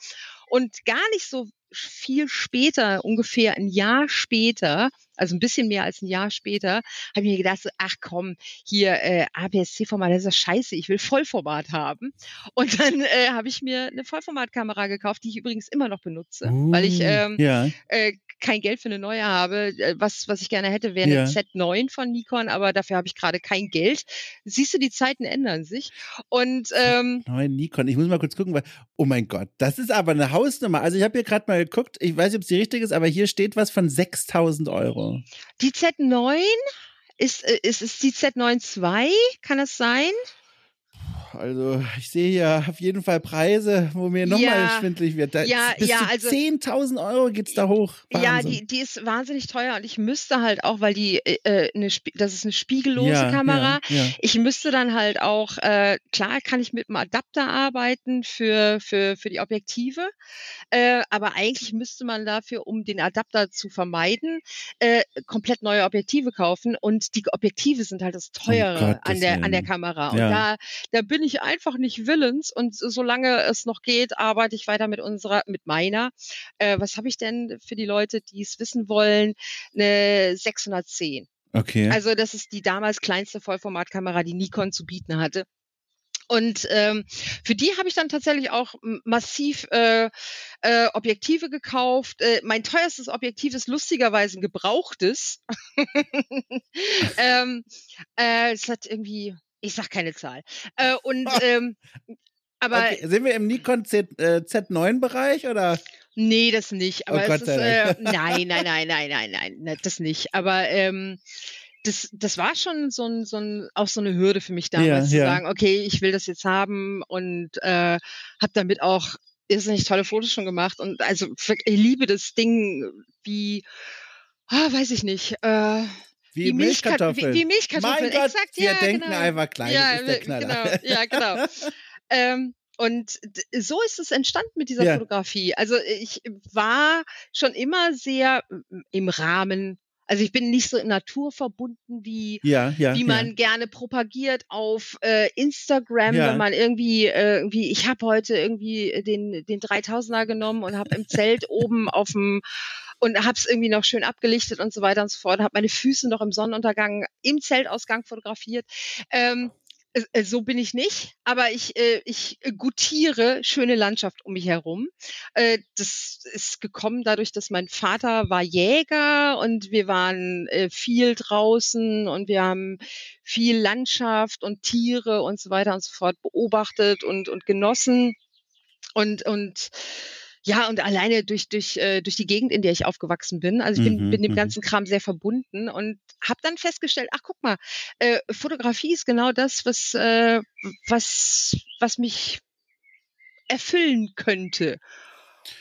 Und gar nicht so viel später, ungefähr ein Jahr später, also ein bisschen mehr als ein Jahr später, habe ich mir gedacht, so, ach komm, hier äh, APS-C-Format, das ist ja scheiße, ich will Vollformat haben. Und dann äh, habe ich mir eine Vollformatkamera gekauft, die ich übrigens immer noch benutze, uh, weil ich uh, ähm, ja. äh, kein Geld für eine neue habe. Äh, was, was ich gerne hätte, wäre eine ja. Z9 von Nikon, aber dafür habe ich gerade kein Geld. Siehst du, die Zeiten ändern sich. Und ähm, Neuen Nikon, ich muss mal kurz gucken, weil, oh mein Gott, das ist aber eine Hausnummer. Also ich habe hier gerade mal geguckt, ich weiß nicht, ob es die richtige ist, aber hier steht was von 6000 Euro. Die Z9 ist, äh, ist, ist die Z9 II, kann das sein? Also ich sehe hier auf jeden Fall Preise, wo mir nochmal Ja. schwindlig wird. Da Ja, bis ja, zu also- 10.000 Euro geht's da hoch. Ja, Wahnsinn. die, die ist wahnsinnig teuer und ich müsste halt auch, weil die äh, äh, eine, das ist eine spiegellose ja, Kamera. Ja, ja. Ich müsste dann halt auch, äh, klar kann ich mit einem Adapter arbeiten für, für, für die Objektive, äh, aber eigentlich müsste man dafür, um den Adapter zu vermeiden, äh, komplett neue Objektive kaufen und die Objektive sind halt das Teure Gottes an, der, an der. Kamera. Und Ja. da, da bin ich einfach nicht willens und so- solange es noch geht, arbeite ich weiter mit unserer, mit meiner. Äh, was habe ich denn für die Leute, die es wissen wollen? Eine 610. Okay. Also das ist die damals kleinste Vollformatkamera, die Nikon zu bieten hatte. Und ähm, für die habe ich dann tatsächlich auch massiv äh, äh, Objektive gekauft. Äh, mein teuerstes Objektiv ist lustigerweise ein gebrauchtes. ähm, äh, es hat irgendwie, ich sag keine Zahl. Äh, und ähm, aber okay. Sind wir im Nikon Z, äh, Z9-Bereich oder? Nee, das nicht. Aber Oh es Gott ist, äh, nein, nein, nein, nein, nein, nein, ne, das nicht. Aber ähm, das, das war schon so ein, so ein, auch so eine Hürde für mich damals Ja, zu ja. sagen, okay, ich will das jetzt haben und äh, habe damit auch irrsinnig tolle Fotos schon gemacht und also ich liebe das Ding wie, ah, weiß ich nicht, äh, Wie, Milchka- Milchkartoffeln. Wie, wie Milchkartoffeln, Gott, exakt, wir ja, denken genau. einfach klein, ja, ist der Knaller. Genau, ja, genau. ähm, und so ist es entstanden mit dieser Ja. Fotografie. Also ich war schon immer sehr mm, im Rahmen. Also ich bin nicht so naturverbunden wie Ja, ja. wie ja. man gerne propagiert auf äh, Instagram, Ja. wenn man irgendwie äh, irgendwie ich habe heute irgendwie den den 3000er genommen und habe im Zelt oben auf dem und habe es irgendwie noch schön abgelichtet und so weiter und so fort, habe meine Füße noch im Sonnenuntergang im Zeltausgang fotografiert. Ähm, äh, so bin ich nicht, aber ich, äh, ich gutiere schöne Landschaft um mich herum. Äh, das ist gekommen dadurch, dass mein Vater war Jäger und wir waren viel draußen und wir haben viel Landschaft und Tiere und so weiter und so fort beobachtet und, und genossen. Und, und ja, und alleine durch, durch, äh, durch die Gegend, in der ich aufgewachsen bin. Also ich bin, Mhm, bin dem mhm. ganzen Kram sehr verbunden und habe dann festgestellt, ach guck mal, äh, Fotografie ist genau das, was, äh, was, was mich erfüllen könnte.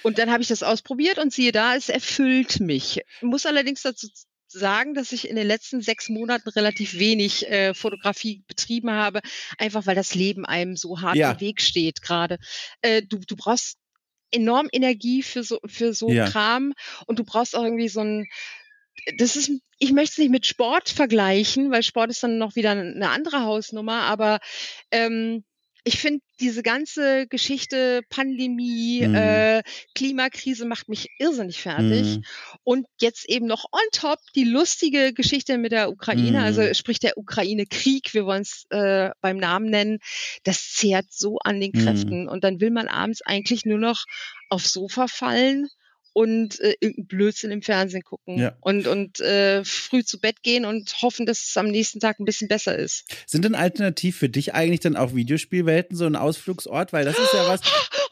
Und dann habe ich das ausprobiert und siehe da, es erfüllt mich. Muss allerdings dazu sagen, dass ich in den letzten sechs Monaten relativ wenig äh, Fotografie betrieben habe, einfach weil das Leben einem so hart Ja. im Weg steht gerade. Äh, du, du brauchst enorm Energie für so für so Ja. Kram und du brauchst auch irgendwie so ein das ist ich möchte es nicht mit Sport vergleichen, weil Sport ist dann noch wieder eine andere Hausnummer, aber ähm, ich finde diese ganze Geschichte Pandemie, Mhm. äh, Klimakrise macht mich irrsinnig fertig. Mhm. Und jetzt eben noch on top die lustige Geschichte mit der Ukraine, Mhm. also sprich der Ukraine-Krieg, wir wollen es äh, beim Namen nennen, das zehrt so an den Mhm. Kräften. Und dann will man abends eigentlich nur noch aufs Sofa fallen und äh, irgendeinen Blödsinn im Fernsehen gucken Ja. und, und äh, früh zu Bett gehen und hoffen, dass es am nächsten Tag ein bisschen besser ist. Sind denn alternativ für dich eigentlich dann auch Videospielwelten so ein Ausflugsort? Weil das ist ja was.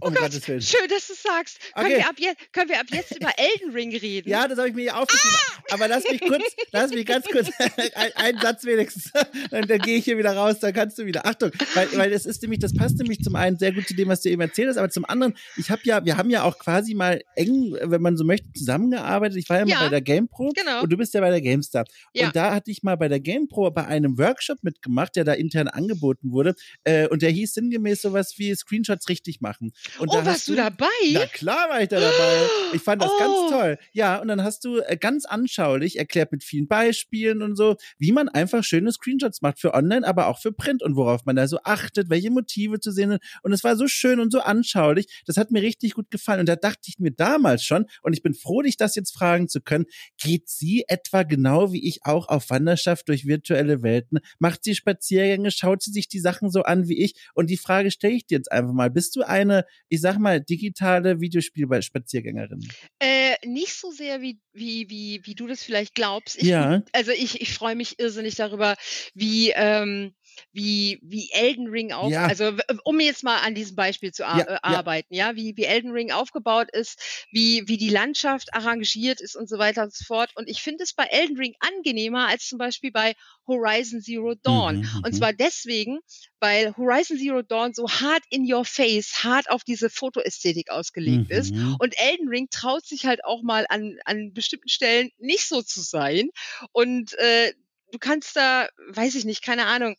Oh Gott, oh Um Gott, Gottes Willen. schön, dass du es sagst. Können, Okay. wir ab jetzt, können wir ab jetzt über Elden Ring reden? Ja, das habe ich mir hier aufgeschrieben. Aber lass mich kurz, lass mich ganz kurz, ein, einen Satz wenigstens. Dann, dann gehe ich hier wieder raus, dann kannst du wieder. Achtung, weil, weil das ist nämlich, das passt nämlich zum einen sehr gut zu dem, was du eben erzählt hast, aber zum anderen, ich habe ja, wir haben ja auch quasi mal eng, wenn man so möchte, zusammengearbeitet. Ich war ja, Ja, mal bei der GamePro genau. und du bist ja bei der GameStar. Ja. Und da hatte ich mal bei der GamePro bei einem Workshop mitgemacht, der da intern angeboten wurde. Äh, und der hieß sinngemäß sowas wie Screenshots richtig machen. Und oh, warst du dabei? na klar war ich da dabei. Ich fand das Oh. ganz toll. Ja, und dann hast du äh, ganz anschaulich erklärt mit vielen Beispielen und so, wie man einfach schöne Screenshots macht für online, aber auch für Print und worauf man da so achtet, welche Motive zu sehen sind. Und es war so schön und so anschaulich. Das hat mir richtig gut gefallen. Und da dachte ich mir damals schon, und ich bin froh, dich das jetzt fragen zu können, geht sie etwa genau wie ich auch auf Wanderschaft durch virtuelle Welten? Macht sie Spaziergänge? Schaut sie sich die Sachen so an wie ich? Und die Frage stelle ich dir jetzt einfach mal. Bist du eine, ich sag mal, digitale Videospielspaziergängerin? Äh, nicht so sehr, wie, wie, wie, wie du das vielleicht glaubst. Ich, Ja. Also ich, ich freue mich irrsinnig darüber, wie, ähm, wie, wie Elden Ring auch, Ja. also um jetzt mal an diesem Beispiel zu ar Ja, äh, ja. arbeiten, ja, wie, wie Elden Ring aufgebaut ist, wie, wie die Landschaft arrangiert ist und so weiter und so fort. Und ich finde es bei Elden Ring angenehmer als zum Beispiel bei Horizon Zero Dawn. Mhm, Und mhm. zwar deswegen, weil Horizon Zero Dawn so hart in your face, hart auf diese Fotoästhetik ausgelegt ist. Mhm. Und Elden Ring traut sich halt auch mal an, an bestimmten Stellen nicht so zu sein. Und äh, du kannst da, weiß ich nicht, keine Ahnung.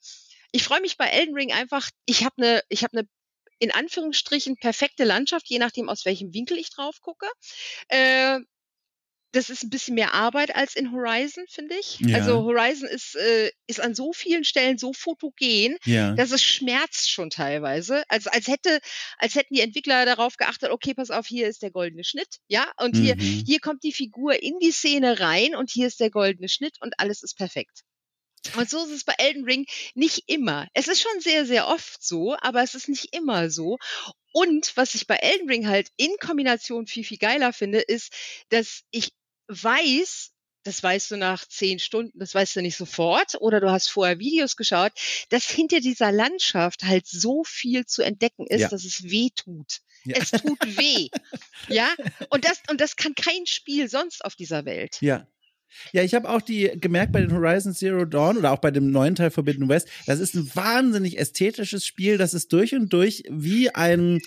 Ich freue mich bei Elden Ring einfach, ich habe eine, ich habe eine in Anführungsstrichen perfekte Landschaft, je nachdem aus welchem Winkel ich drauf gucke. Äh, das ist ein bisschen mehr Arbeit als in Horizon, finde ich. Ja. Also Horizon ist, äh, ist an so vielen Stellen so fotogen, Ja. dass es schmerzt schon teilweise. Also als hätte, als hätten die Entwickler darauf geachtet, okay, pass auf, hier ist der goldene Schnitt, ja, und hier, Mhm. hier kommt die Figur in die Szene rein und hier ist der goldene Schnitt und alles ist perfekt. Und so ist es bei Elden Ring nicht immer. Es ist schon sehr, sehr oft so, aber es ist nicht immer so. Und was ich bei Elden Ring halt in Kombination viel, viel geiler finde, ist, dass ich weiß, das weißt du nach zehn Stunden, das weißt du nicht sofort, oder du hast vorher Videos geschaut, dass hinter dieser Landschaft halt so viel zu entdecken ist, Ja. dass es weh tut. Ja. Es tut weh. ja, und das, und das kann kein Spiel sonst auf dieser Welt. Ja. Ja, ich habe auch die gemerkt bei den Horizon Zero Dawn oder auch bei dem neuen Teil Forbidden West, das ist ein wahnsinnig ästhetisches Spiel, das ist durch und durch wie ein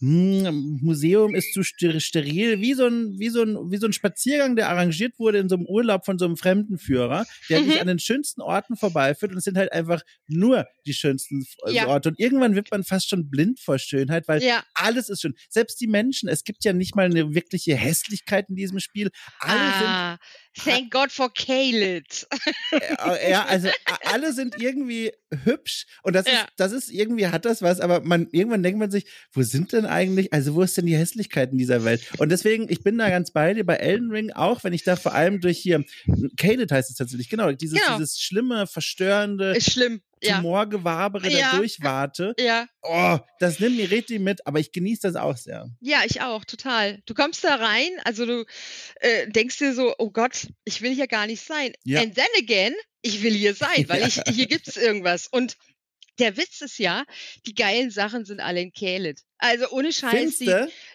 Museum ist zu ster- steril, wie so ein wie so ein wie so ein Spaziergang, der arrangiert wurde in so einem Urlaub von so einem Fremdenführer, der Mhm. dich an den schönsten Orten vorbeiführt und es sind halt einfach nur die schönsten äh, Ja. Orte und irgendwann wird man fast schon blind vor Schönheit, weil Ja. alles ist schön. Selbst die Menschen, es gibt ja nicht mal eine wirkliche Hässlichkeit in diesem Spiel. Alle sind ah, thank God for Kaled. äh, ja, also alle sind irgendwie hübsch und das Ja. ist, das ist irgendwie hat das was, aber man irgendwann denkt man sich, wo sind denn eigentlich, also wo ist denn die Hässlichkeit in dieser Welt? Und deswegen, ich bin da ganz bei dir bei Elden Ring auch, wenn ich da vor allem durch hier, Caled heißt es tatsächlich, genau, dieses, Genau. dieses schlimme, verstörende Ist schlimm. Tumorgewabere Ja. da durchwarte. Ja. Oh, das nimmt mir richtig mit, aber ich genieße das auch sehr. Ja, ich auch, total. Du kommst da rein, also du äh, denkst dir so, oh Gott, ich will hier gar nicht sein. Ja. And then again, ich will hier sein, weil ich, hier gibt's irgendwas. Und der Witz ist ja, die geilen Sachen sind alle in Kaelid. Also ohne Scheiß, die,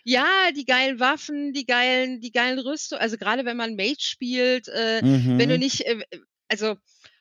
ja, die geilen Waffen, die geilen, die geilen Rüstungen, also gerade wenn man Mage spielt, äh, Mhm. wenn du nicht, äh, also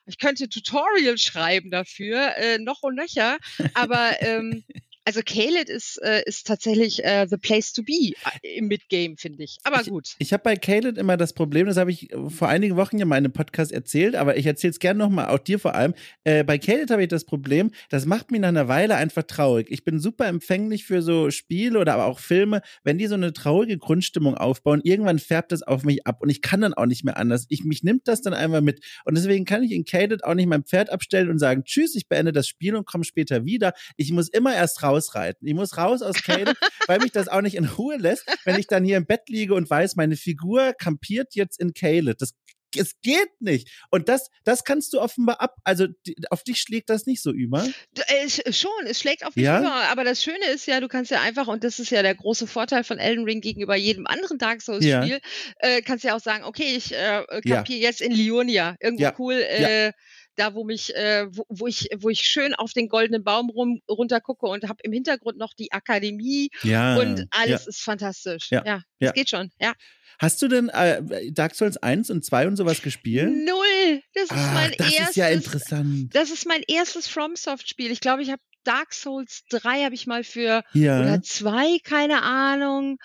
ich könnte Tutorial schreiben dafür, äh, noch und nöcher, aber ähm, also Kaled ist, äh, ist tatsächlich äh, the place to be äh, im Midgame, finde ich. Aber gut. Ich habe bei Caleb immer das Problem, das habe ich äh, vor einigen Wochen ja in meinem Podcast erzählt, aber ich erzähle es gerne nochmal, auch dir vor allem. Äh, bei Caleb habe ich das Problem, das macht mich nach einer Weile einfach traurig. Ich bin super empfänglich für so Spiele oder aber auch Filme, wenn die so eine traurige Grundstimmung aufbauen, irgendwann färbt das auf mich ab und ich kann dann auch nicht mehr anders. Ich, mich nimmt das dann einmal mit und deswegen kann ich in Caleb auch nicht mein Pferd abstellen und sagen, tschüss, ich beende das Spiel und komme später wieder. Ich muss immer erst rausreiten. Ich muss raus aus Caleb, weil mich das auch nicht in Ruhe lässt, wenn ich dann hier im Bett liege und weiß, meine Figur kampiert jetzt in Caleb. Das es geht nicht. Und das, das kannst du offenbar ab. Also die, auf dich schlägt das nicht so über. Äh, sch- schon, es schlägt auf mich Ja? über, aber das Schöne ist ja, du kannst ja einfach, und das ist ja der große Vorteil von Elden Ring gegenüber jedem anderen Dark Souls-Spiel, äh, kannst ja auch sagen, okay, ich äh, Ja. kampiere jetzt in Lionia, irgendwo Ja. cool, äh, da wo mich, äh, wo, wo ich, wo ich schön auf den goldenen Baum rum, runter gucke und habe im Hintergrund noch die Akademie Ja. und alles ist fantastisch. Ja. Ja, das Ja. geht schon. Ja. Hast du denn äh, Dark Souls 1 und 2 und sowas gespielt? Null. Das ist Ah, mein das erstes. ist ja interessant. Das ist mein erstes FromSoft-Spiel. Ich glaube, ich habe Dark Souls 3 habe ich mal für Ja. oder zwei, keine Ahnung,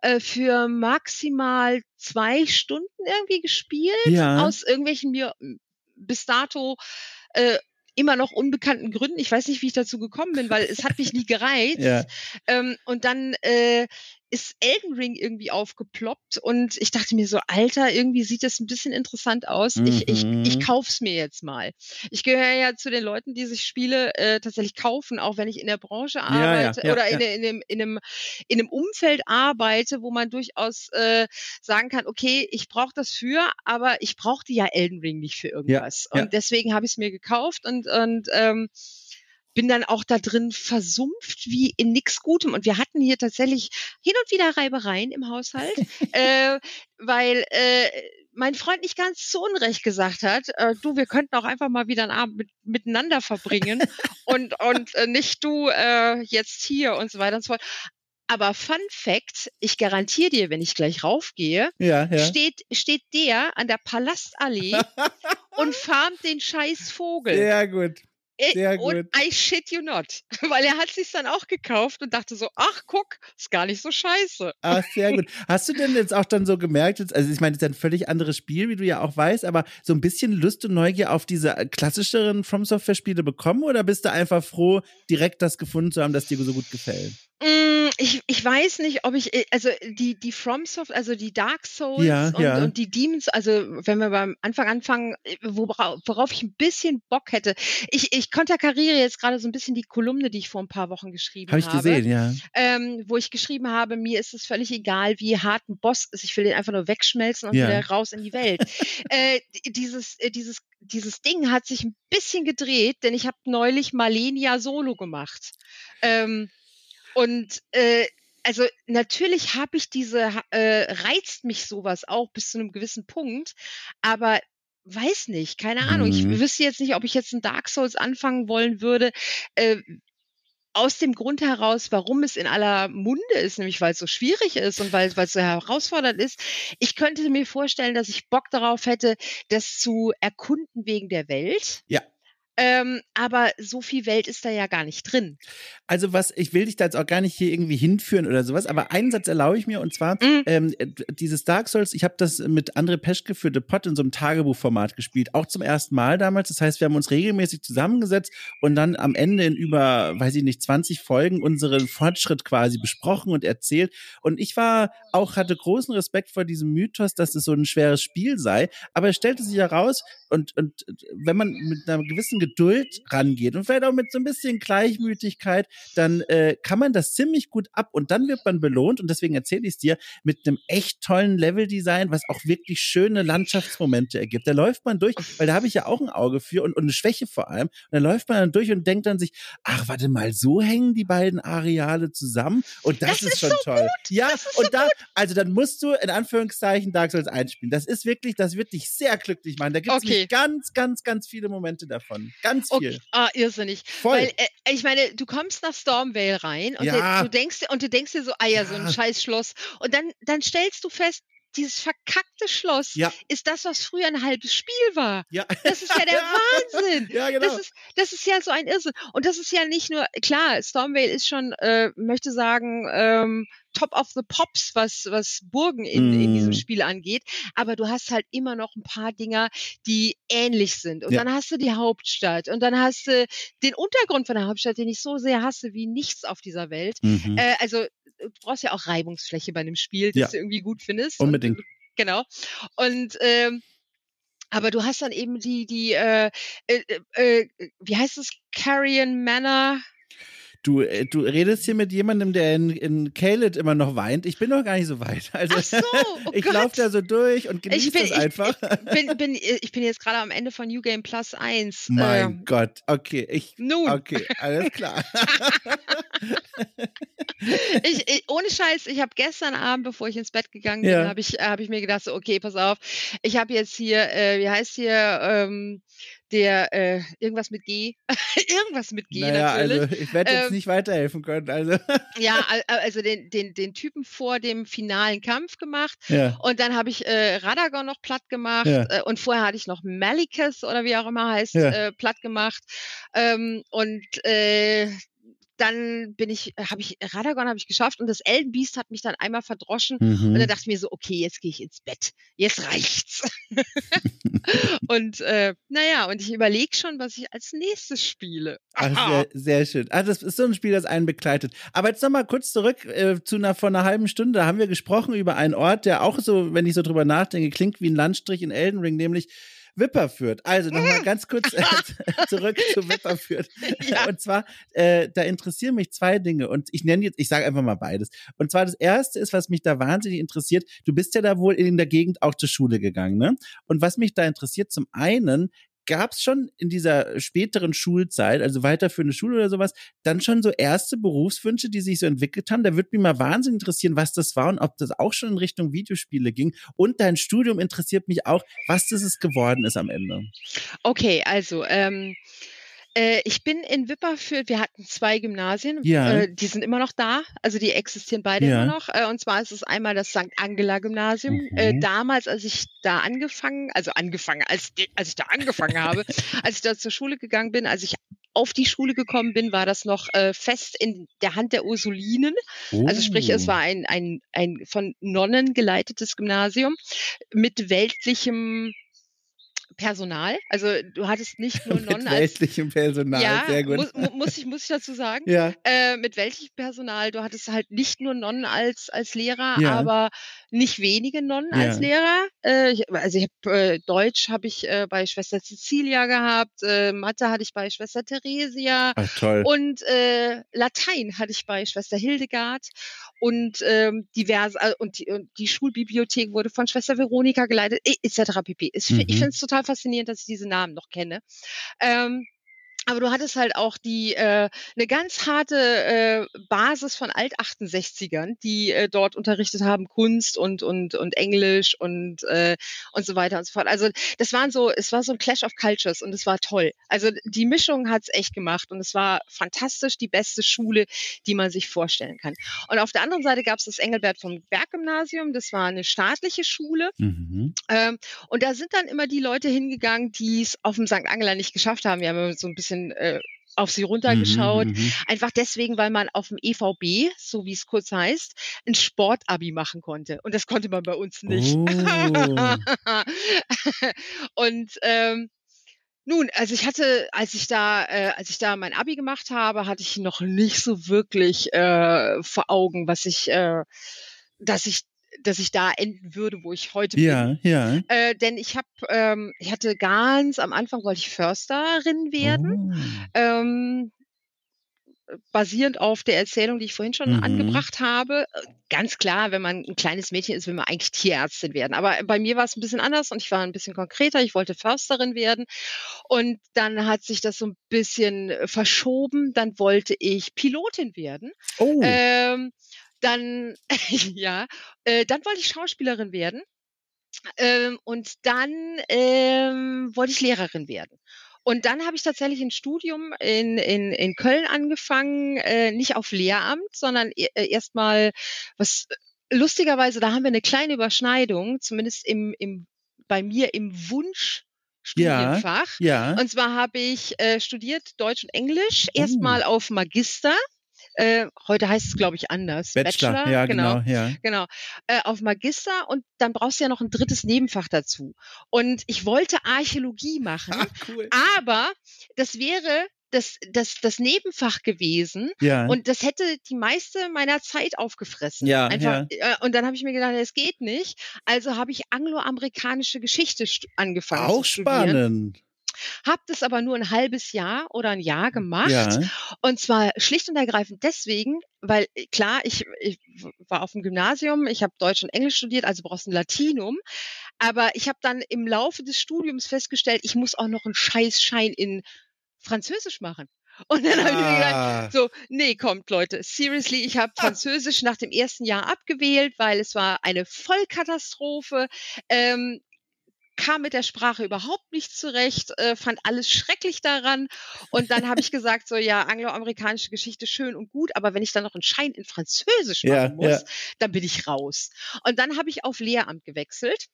äh, für maximal zwei Stunden irgendwie gespielt. Ja. Aus irgendwelchen mir bis dato äh, immer noch unbekannten Gründen. Ich weiß nicht, wie ich dazu gekommen bin, weil es hat mich nie gereizt. Ja. Ähm, und dann äh, ist Elden Ring irgendwie aufgeploppt und ich dachte mir so, Alter, irgendwie sieht das ein bisschen interessant aus. Ich, ich, Mhm. ich kauf's mir jetzt mal. Ich gehöre ja zu den Leuten, die sich Spiele äh, tatsächlich kaufen, auch wenn ich in der Branche ja, arbeite ja, oder ja. in, in, einem, in, einem, in einem Umfeld arbeite, wo man durchaus äh, sagen kann, okay, ich brauche das für, aber ich brauchte ja Elden Ring nicht für irgendwas. ja. Und deswegen habe ich es mir gekauft und, und ähm, bin dann auch da drin versumpft wie in nix Gutem. Und wir hatten hier tatsächlich hin und wieder Reibereien im Haushalt, äh, weil äh, mein Freund nicht ganz zu Unrecht gesagt hat, äh, du, wir könnten auch einfach mal wieder einen Abend mit, miteinander verbringen und, und äh, nicht du äh, jetzt hier und so weiter und so fort. Aber Fun Fact, ich garantiere dir, wenn ich gleich raufgehe, Ja, ja. steht, steht der an der Palastallee und farmt den scheiß Vogel. Sehr gut. Äh, sehr und I shit you not. Weil er hat sich dann auch gekauft und dachte so, ach guck, ist gar nicht so scheiße. Ah, sehr gut. Hast du denn jetzt auch dann so gemerkt, also ich meine, das ist ein völlig anderes Spiel, wie du ja auch weißt, aber so ein bisschen Lust und Neugier auf diese äh, klassischeren From Software Spiele bekommen oder bist du einfach froh, direkt das gefunden zu haben, das dir so gut gefällt? Mm, Ich, ich weiß nicht, ob ich, äh, also die, die FromSoft, also die Dark Souls Ja, und, ja. und die Demons, also wenn wir beim Anfang anfangen, äh, worauf, worauf ich ein bisschen Bock hätte. Ich, ich konterkariere jetzt gerade so ein bisschen die Kolumne, die ich vor ein paar Wochen geschrieben Habe ich habe. gesehen, ja. ähm, wo ich geschrieben habe, mir ist es völlig egal, wie hart ein Boss ist. Ich will den einfach nur wegschmelzen und Ja. wieder raus in die Welt. äh, dieses, äh, dieses, dieses Ding hat sich ein bisschen gedreht, denn ich habe neulich Malenia Solo gemacht. Ähm, und äh, also natürlich habe ich diese, äh, reizt mich sowas auch bis zu einem gewissen Punkt, aber weiß nicht, keine Ahnung. Mhm. Ich wüsste jetzt nicht, ob ich jetzt ein Dark Souls anfangen wollen würde. Äh, aus dem Grund heraus, warum es in aller Munde ist, nämlich weil es so schwierig ist und weil, weil es so herausfordernd ist. Ich könnte mir vorstellen, dass ich Bock darauf hätte, das zu erkunden wegen der Welt. Ja. Ähm, aber so viel Welt ist da ja gar nicht drin. Also was, ich will dich da jetzt auch gar nicht hier irgendwie hinführen oder sowas, aber einen Satz erlaube ich mir und zwar Mhm. ähm, äh, dieses Dark Souls, ich habe das mit André Peschke für The Pot in so einem Tagebuchformat gespielt, auch zum ersten Mal damals. Das heißt, wir haben uns regelmäßig zusammengesetzt und dann am Ende in über, weiß ich nicht, 20 Folgen unseren Fortschritt quasi besprochen und erzählt. Und ich war auch, hatte großen Respekt vor diesem Mythos, dass es so ein schweres Spiel sei, aber es stellte sich heraus, und, und wenn man mit einer gewissen Geduld rangeht und vielleicht auch mit so ein bisschen Gleichmütigkeit, dann äh, kann man das ziemlich gut ab und dann wird man belohnt und deswegen erzähle ich es dir mit einem echt tollen Leveldesign, was auch wirklich schöne Landschaftsmomente ergibt. Da läuft man durch, weil da habe ich ja auch ein Auge für und, und eine Schwäche vor allem. Und da läuft man dann durch und denkt dann sich, ach, warte mal, so hängen die beiden Areale zusammen und das, Das ist, ist schon so toll. Ja, Das ist und da, also dann musst du in Anführungszeichen Dark Souls einspielen. Das ist wirklich, das wird dich sehr glücklich machen. Da gibt es Okay. ganz, ganz, ganz viele Momente davon. Ganz viel. Okay. Ah, irrsinnig. Voll. Weil, äh, ich meine, du kommst nach Stormvale rein und Ja. der, du denkst dir, und du denkst dir so, ah ja, so ein scheiß Schloss. Und dann, dann stellst du fest, dieses verkackte Schloss Ja. ist das, was früher ein halbes Spiel war. ja. Das ist ja der Wahnsinn. Ja, genau. Das ist, das ist ja so ein Irrsinn. Und das ist ja nicht nur, klar, Stormvale ist schon, äh, möchte sagen, ähm, top of the pops, was, was Burgen in, in diesem Mm. Spiel angeht. Aber du hast halt immer noch ein paar Dinger, die ähnlich sind. Und Ja. dann hast du die Hauptstadt. Und dann hast du den Untergrund von der Hauptstadt, den ich so sehr hasse wie nichts auf dieser Welt. Mhm. Äh, also, du brauchst ja auch Reibungsfläche bei einem Spiel, das Ja. du irgendwie gut findest. Unbedingt. Und, genau. Und, ähm, aber du hast dann eben die, die, äh, äh, äh, wie heißt es, Carrion Manor? Du, äh, du redest hier mit jemandem, der in, in Caled immer noch weint. Ich bin noch gar nicht so weit. Also, Ach so, oh ich laufe da so durch und genieße bin- es ich- einfach. bin, bin, ich bin jetzt gerade am Ende von New Game Plus 1. mein ähm, Gott. Okay, ich. nun, Okay, alles klar. ich, ich, ohne Scheiß, ich habe gestern Abend, bevor ich ins Bett gegangen bin, Ja. habe ich, hab ich mir gedacht, so, okay, pass auf, ich habe jetzt hier, äh, wie heißt hier, ähm, der, äh, irgendwas mit G, irgendwas mit G naja, natürlich. also ich werde jetzt Ähm, nicht weiterhelfen können. Also, Ja, al- also den, den, den Typen vor dem finalen Kampf gemacht. ja. Und dann habe ich äh, Radagon noch platt gemacht. Ja. Äh, und vorher hatte ich noch Malicus oder wie auch immer heißt, Ja. äh, platt gemacht. Ähm, und äh, dann bin ich, habe ich, Radagon habe ich geschafft und das Elden Beast hat mich dann einmal verdroschen. Und Mhm. dann dachte ich mir so, okay, jetzt gehe ich ins Bett. Jetzt reicht's. und äh, naja, und ich überlege schon, was ich als nächstes spiele. Ach, sehr, sehr schön. Ah, das ist so ein Spiel, das einen begleitet. Aber jetzt nochmal kurz zurück äh, zu einer vor einer halben Stunde. Da haben wir gesprochen über einen Ort, der auch so, wenn ich so drüber nachdenke, klingt wie ein Landstrich in Elden Ring, nämlich Wipperfürth. Also nochmal ganz kurz äh, zurück zu Wipperfürth. Ja. Und zwar, äh, da interessieren mich zwei Dinge. Und ich nenne jetzt, ich sage einfach mal beides. Und zwar das erste ist, was mich da wahnsinnig interessiert. Du bist ja da wohl in der Gegend auch zur Schule gegangen, ne? Und was mich da interessiert, zum einen, gab es schon in dieser späteren Schulzeit, also weiterführende Schule oder sowas, dann schon so erste Berufswünsche, die sich so entwickelt haben? Da würde mich mal wahnsinnig interessieren, was das war und ob das auch schon in Richtung Videospiele ging. Und dein Studium interessiert mich auch, was das geworden ist am Ende. Okay, also ähm, äh, ich bin in Wipperfürth, wir hatten zwei Gymnasien, Ja. äh, die sind immer noch da, also die existieren beide Ja. immer noch. Äh, und zwar ist es einmal das St. Angela Gymnasium. Äh, Mhm. damals, als ich da angefangen, also angefangen, als, als ich da angefangen habe, als ich da zur Schule gegangen bin, als ich auf die Schule gekommen bin, war das noch äh, fest in der Hand der Ursulinen. Also sprich, es Oh. war ein, ein, ein von Nonnen geleitetes Gymnasium mit weltlichem Personal. Also du hattest nicht nur mit Nonnen als weltlichem Personal, ja, sehr gut. muss, mu- muss, ich, muss ich dazu sagen. ja, Äh, mit welchem Personal? Du hattest halt nicht nur Nonnen als, als Lehrer, Ja. aber nicht wenige Nonnen Ja. als Lehrer. Äh, ich, also ich hab, äh, Deutsch habe ich äh, bei Schwester Cecilia gehabt, äh, Mathe hatte ich bei Schwester Theresia Ach, toll. und äh, Latein hatte ich bei Schwester Hildegard und ähm, diverse äh, und, die, und die Schulbibliothek wurde von Schwester Veronika geleitet etc. pp. Ich, fi- ich Mhm. finde es total faszinierend, dass ich diese Namen noch kenne. Ähm, aber du hattest halt auch die äh, eine ganz harte äh, Basis von Alt-68ern, die äh, dort unterrichtet haben Kunst und und und Englisch und äh, und so weiter und so fort. Also das waren so, es war so ein Clash of Cultures und es war toll. Also die Mischung hat's echt gemacht und es war fantastisch, die beste Schule, die man sich vorstellen kann. Und auf der anderen Seite gab's das Engelbert vom Berg Gymnasium, das war eine staatliche Schule Mhm. ähm, und da sind dann immer die Leute hingegangen, die es auf dem St. Angela nicht geschafft haben. Wir haben so ein bisschen äh, auf sie runtergeschaut. Mhm, mhm. Einfach deswegen, weil man auf dem EVB, so wie es kurz heißt, ein Sportabi machen konnte. Und das konnte man bei uns nicht. Oh. und ähm, nun, also ich hatte, als ich da, äh, als ich da mein Abi gemacht habe, hatte ich noch nicht so wirklich äh, vor Augen, was ich, äh, dass ich, dass ich da enden würde, wo ich heute bin. Ja, ja. Äh, denn ich habe, ähm, ich hatte ganz am Anfang wollte ich Försterin werden, Oh. ähm, basierend auf der Erzählung, die ich vorhin schon Mhm. angebracht habe. Ganz klar, wenn man ein kleines Mädchen ist, will man eigentlich Tierärztin werden. Aber bei mir war es ein bisschen anders und ich war ein bisschen konkreter. Ich wollte Försterin werden und dann hat sich das so ein bisschen verschoben. Dann wollte ich Pilotin werden. Oh. Ähm, dann, ja, äh, dann wollte ich Schauspielerin werden. Ähm, und dann ähm, wollte ich Lehrerin werden. Und dann habe ich tatsächlich ein Studium in, in, in Köln angefangen, äh, nicht auf Lehramt, sondern e- äh, erstmal was lustigerweise, da haben wir eine kleine Überschneidung, zumindest im, im bei mir im Wunsch Studienfach. ja. Und zwar habe ich äh, studiert Deutsch und Englisch, Oh. erstmal auf Magister. Äh, heute heißt es, glaube ich, anders. Bachelor. Ja, genau. Ja. Genau, äh, auf Magister und dann brauchst du ja noch ein drittes Nebenfach dazu. Und ich wollte Archäologie machen, Ach, cool. aber das wäre das, das, das Nebenfach gewesen Ja. und das hätte die meiste meiner Zeit aufgefressen. Ja, Einfach, äh, und dann habe ich mir gedacht, es geht nicht. Also habe ich angloamerikanische Geschichte angefangen auch zu studieren. spannend. Hab das aber nur ein halbes Jahr oder ein Jahr gemacht. Ja. Und zwar schlicht und ergreifend deswegen, weil äh, klar, ich, ich war auf dem Gymnasium, ich habe Deutsch und Englisch studiert, also brauchst ein Latinum. Aber ich habe dann im Laufe des Studiums festgestellt, ich muss auch noch einen Scheißschein in Französisch machen. Und dann habe ich mir gedacht, Ah. so, nee, kommt Leute, seriously, ich habe Französisch nach dem ersten Jahr abgewählt, weil es war eine Vollkatastrophe. Ähm, kam mit der Sprache überhaupt nicht zurecht, äh, fand alles schrecklich daran. Und dann habe ich gesagt, so ja, angloamerikanische Geschichte schön und gut, aber wenn ich dann noch einen Schein in Französisch machen Ja, muss, ja. dann bin ich raus. Und dann habe ich auf Lehramt gewechselt